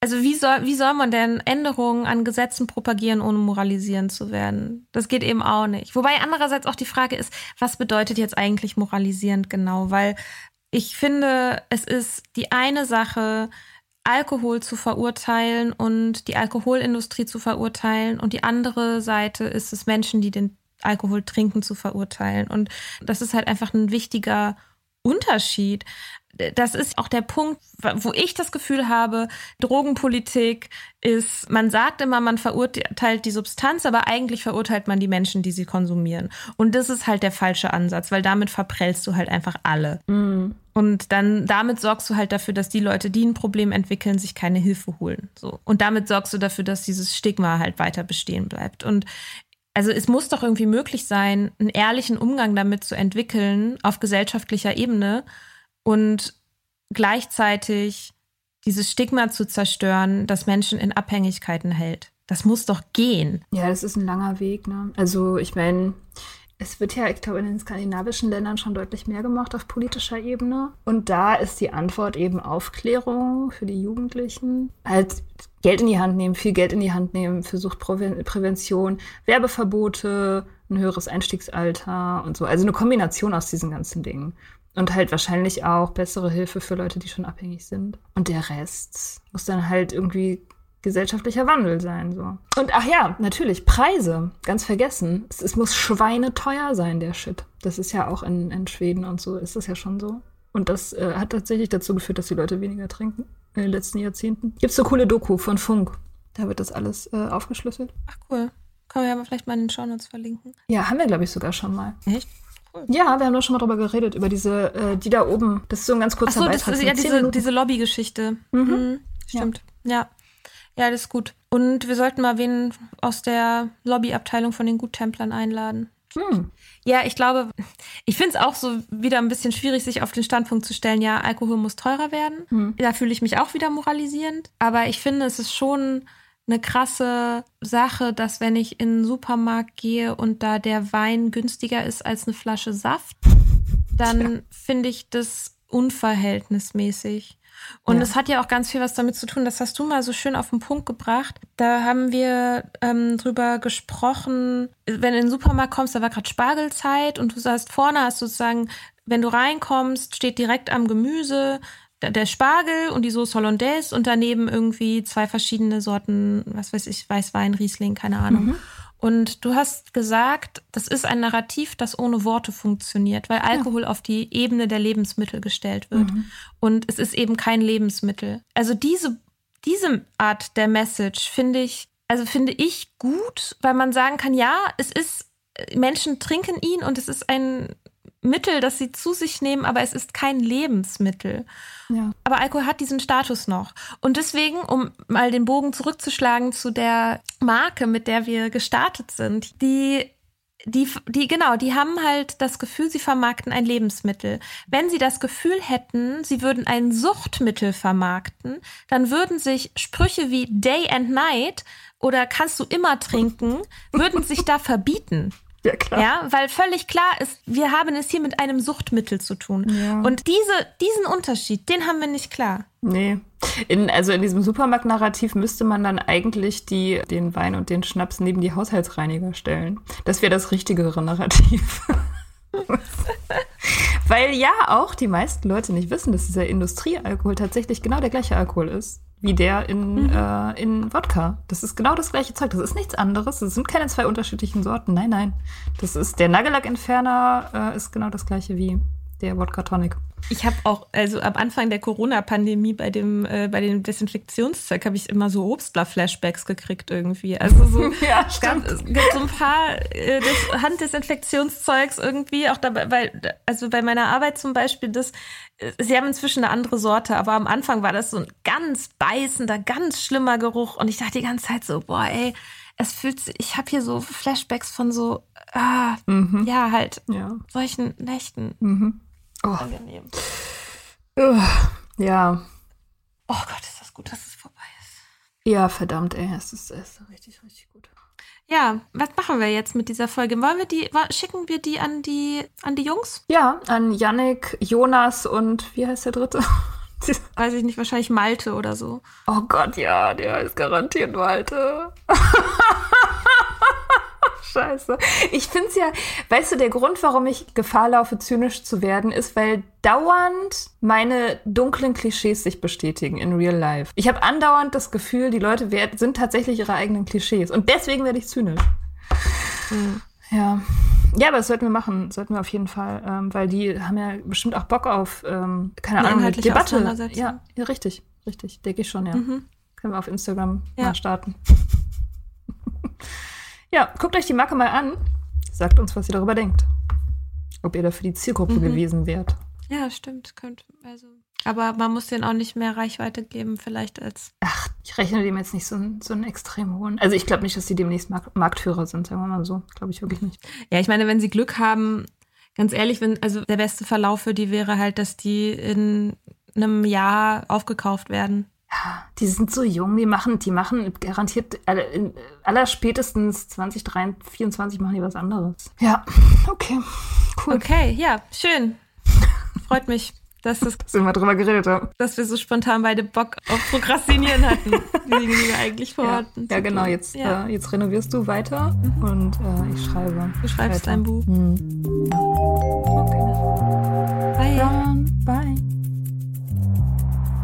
also wie soll, wie soll man denn Änderungen an Gesetzen propagieren, ohne moralisierend zu werden? Das geht eben auch nicht. Wobei andererseits auch die Frage ist, was bedeutet jetzt eigentlich moralisierend genau? Weil ich finde, es ist die eine Sache, Alkohol zu verurteilen und die Alkoholindustrie zu verurteilen und die andere Seite ist es Menschen, die den Alkohol trinken, zu verurteilen. Und das ist halt einfach ein wichtiger Unterschied das ist auch der Punkt, wo ich das Gefühl habe, Drogenpolitik ist, man sagt immer, man verurteilt die Substanz, aber eigentlich verurteilt man die Menschen, die sie konsumieren. Und das ist halt der falsche Ansatz, weil damit verprellst du halt einfach alle. Mm. Und dann damit sorgst du halt dafür, dass die Leute, die ein Problem entwickeln, sich keine Hilfe holen. So. Und damit sorgst du dafür, dass dieses Stigma halt weiter bestehen bleibt. Und also es muss doch irgendwie möglich sein, einen ehrlichen Umgang damit zu entwickeln auf gesellschaftlicher Ebene und gleichzeitig dieses Stigma zu zerstören, das Menschen in Abhängigkeiten hält. Das muss doch gehen. Ja, das ist ein langer Weg. Ne? Also ich meine, es wird ja, ich glaube, in den skandinavischen Ländern schon deutlich mehr gemacht auf politischer Ebene. Und da ist die Antwort eben Aufklärung für die Jugendlichen. Halt Geld in die Hand nehmen, viel Geld in die Hand nehmen für Suchtprävention, Werbeverbote, ein höheres Einstiegsalter und so. Also eine Kombination aus diesen ganzen Dingen. Und halt wahrscheinlich auch bessere Hilfe für Leute, die schon abhängig sind. Und der Rest muss dann halt irgendwie gesellschaftlicher Wandel sein. So. Und ach ja, natürlich, Preise. Ganz vergessen. Es, es muss schweineteuer sein, der Shit. Das ist ja auch in, in Schweden und so, ist das ja schon so. Und das äh, hat tatsächlich dazu geführt, dass die Leute weniger trinken in den letzten Jahrzehnten. Gibt's so coole Doku von Funk. Da wird das alles äh, aufgeschlüsselt. Ach cool. Können wir aber vielleicht mal in den Shownotes verlinken. Ja, haben wir, glaube ich, sogar schon mal. Echt? Cool. Ja, wir haben doch schon mal drüber geredet, über diese, äh, die da oben. Das ist so ein ganz kurzer Ach so, Beitrag. Das ist ja diese, diese Lobbygeschichte. Mhm. Mhm, stimmt. Ja. ja. Ja, das ist gut. Und wir sollten mal wen aus der Lobbyabteilung von den Guttemplern einladen. Hm. Ja, ich glaube, ich finde es auch so wieder ein bisschen schwierig, sich auf den Standpunkt zu stellen, ja, Alkohol muss teurer werden. Hm. Da fühle ich mich auch wieder moralisierend. Aber ich finde, es ist schon eine krasse Sache, dass wenn ich in den Supermarkt gehe und da der Wein günstiger ist als eine Flasche Saft, dann finde ich das unverhältnismäßig. Und es ja. hat ja auch ganz viel was damit zu tun, das hast du mal so schön auf den Punkt gebracht. Da haben wir ähm, drüber gesprochen, wenn du in den Supermarkt kommst, da war gerade Spargelzeit und du sagst, vorne hast sozusagen, wenn du reinkommst, steht direkt am Gemüse der Spargel und die Sauce Hollandaise und daneben irgendwie zwei verschiedene Sorten, was weiß ich, Weißwein, Riesling, keine Ahnung. Mhm. Und du hast gesagt, das ist ein Narrativ, das ohne Worte funktioniert, weil Alkohol ja. auf die Ebene der Lebensmittel gestellt wird. Mhm. Und es ist eben kein Lebensmittel. Also diese, diese Art der Message finde ich, also finde ich gut, weil man sagen kann, ja, es ist, Menschen trinken ihn und es ist ein Mittel, das sie zu sich nehmen, aber es ist kein Lebensmittel. Ja. Aber Alkohol hat diesen Status noch. Und deswegen, um mal den Bogen zurückzuschlagen zu der Marke, mit der wir gestartet sind, die die, die, genau, die haben halt das Gefühl, sie vermarkten ein Lebensmittel. Wenn sie das Gefühl hätten, sie würden ein Suchtmittel vermarkten, dann würden sich Sprüche wie Day and Night oder kannst du immer trinken, würden sich da verbieten. Ja, klar. Ja, weil völlig klar ist, wir haben es hier mit einem Suchtmittel zu tun. Ja. Und diese, diesen Unterschied, den haben wir nicht klar. Nee. In, also in diesem Supermarkt-Narrativ müsste man dann eigentlich die, den Wein und den Schnaps neben die Haushaltsreiniger stellen. Das wäre das richtigere Narrativ. Weil ja auch die meisten Leute nicht wissen, dass dieser Industriealkohol tatsächlich genau der gleiche Alkohol ist wie der in, mhm. äh, in Wodka. Das ist genau das gleiche Zeug. Das ist nichts anderes. Das sind keine zwei unterschiedlichen Sorten. Nein, nein. Das ist der Nagellack-Entferner äh, ist genau das gleiche wie der Wodka Tonic. Ich habe auch, also am Anfang der Corona-Pandemie bei dem, äh, bei dem Desinfektionszeug habe ich immer so Obstler-Flashbacks gekriegt irgendwie. Also so ja, ganz, es gibt so ein paar äh, das Handdesinfektionszeugs irgendwie, auch dabei, weil, also bei meiner Arbeit zum Beispiel, das, äh, sie haben inzwischen eine andere Sorte, aber am Anfang war das so ein ganz beißender, ganz schlimmer Geruch und ich dachte die ganze Zeit so, boah, ey, es fühlt sich, ich habe hier so Flashbacks von so, ah, mhm. ja, halt ja. solchen Nächten. Mhm. Oh. Angenehm. Ja. Oh Gott, ist das gut, dass es vorbei ist. Ja, verdammt, ey, es ist, es ist richtig, richtig gut. Ja, was machen wir jetzt mit dieser Folge? Wollen wir die, schicken wir die an die, an die Jungs? Ja, an Yannick, Jonas und wie heißt der dritte? Weiß ich nicht, wahrscheinlich Malte oder so. Oh Gott, ja, der ist garantiert Malte. Scheiße. Ich finde es ja, weißt du, der Grund, warum ich Gefahr laufe, zynisch zu werden, ist, weil dauernd meine dunklen Klischees sich bestätigen in real life. Ich habe andauernd das Gefühl, die Leute sind tatsächlich ihre eigenen Klischees. Und deswegen werde ich zynisch. Mhm. Ja. Ja, aber das sollten wir machen, sollten wir auf jeden Fall, ähm, weil die haben ja bestimmt auch Bock auf, ähm, keine Eine Ahnung, Debatte. Ja, ja, richtig, richtig, denke ich schon, ja. Mhm. Können wir auf Instagram Ja. mal starten. ja, guckt euch die Marke mal an. Sagt uns, was ihr darüber denkt. Ob ihr dafür die Zielgruppe Mhm. gewesen wärt. Ja, stimmt. Könnte, also. Aber man muss denen auch nicht mehr Reichweite geben, vielleicht als. Ach, ich rechne dem jetzt nicht so, einen- so einen extrem hohen. Also ich glaube nicht, dass die demnächst Mark Marktführer sind, sagen wir mal so. Glaube ich wirklich nicht. Ja, ich meine, wenn sie Glück haben, ganz ehrlich, wenn, also der beste Verlauf für die wäre halt, dass die in einem Jahr aufgekauft werden. Ja, die sind so jung, die machen, die machen garantiert alle, in, aller spätestens 2024 machen die was anderes. Ja, okay, cool. Okay, ja, schön. Freut mich, dass, das, Dass wir mal drüber geredet haben. dass wir so spontan beide Bock auf Prokrastinieren hatten. Die Dinge, die wir eigentlich Ja, vorhatten. ja genau, jetzt, Ja. Mhm. Äh, jetzt renovierst du weiter und äh, ich schreibe. Du schreibst weiter. ein Buch. Hm. Bye. Dann, bye.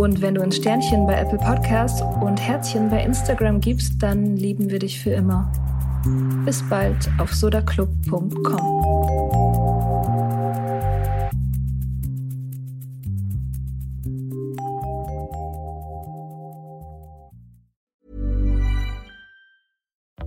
Und wenn du ein Sternchen bei Apple Podcasts und Herzchen bei Instagram gibst, dann lieben wir dich für immer. Bis bald auf sodaclub.com.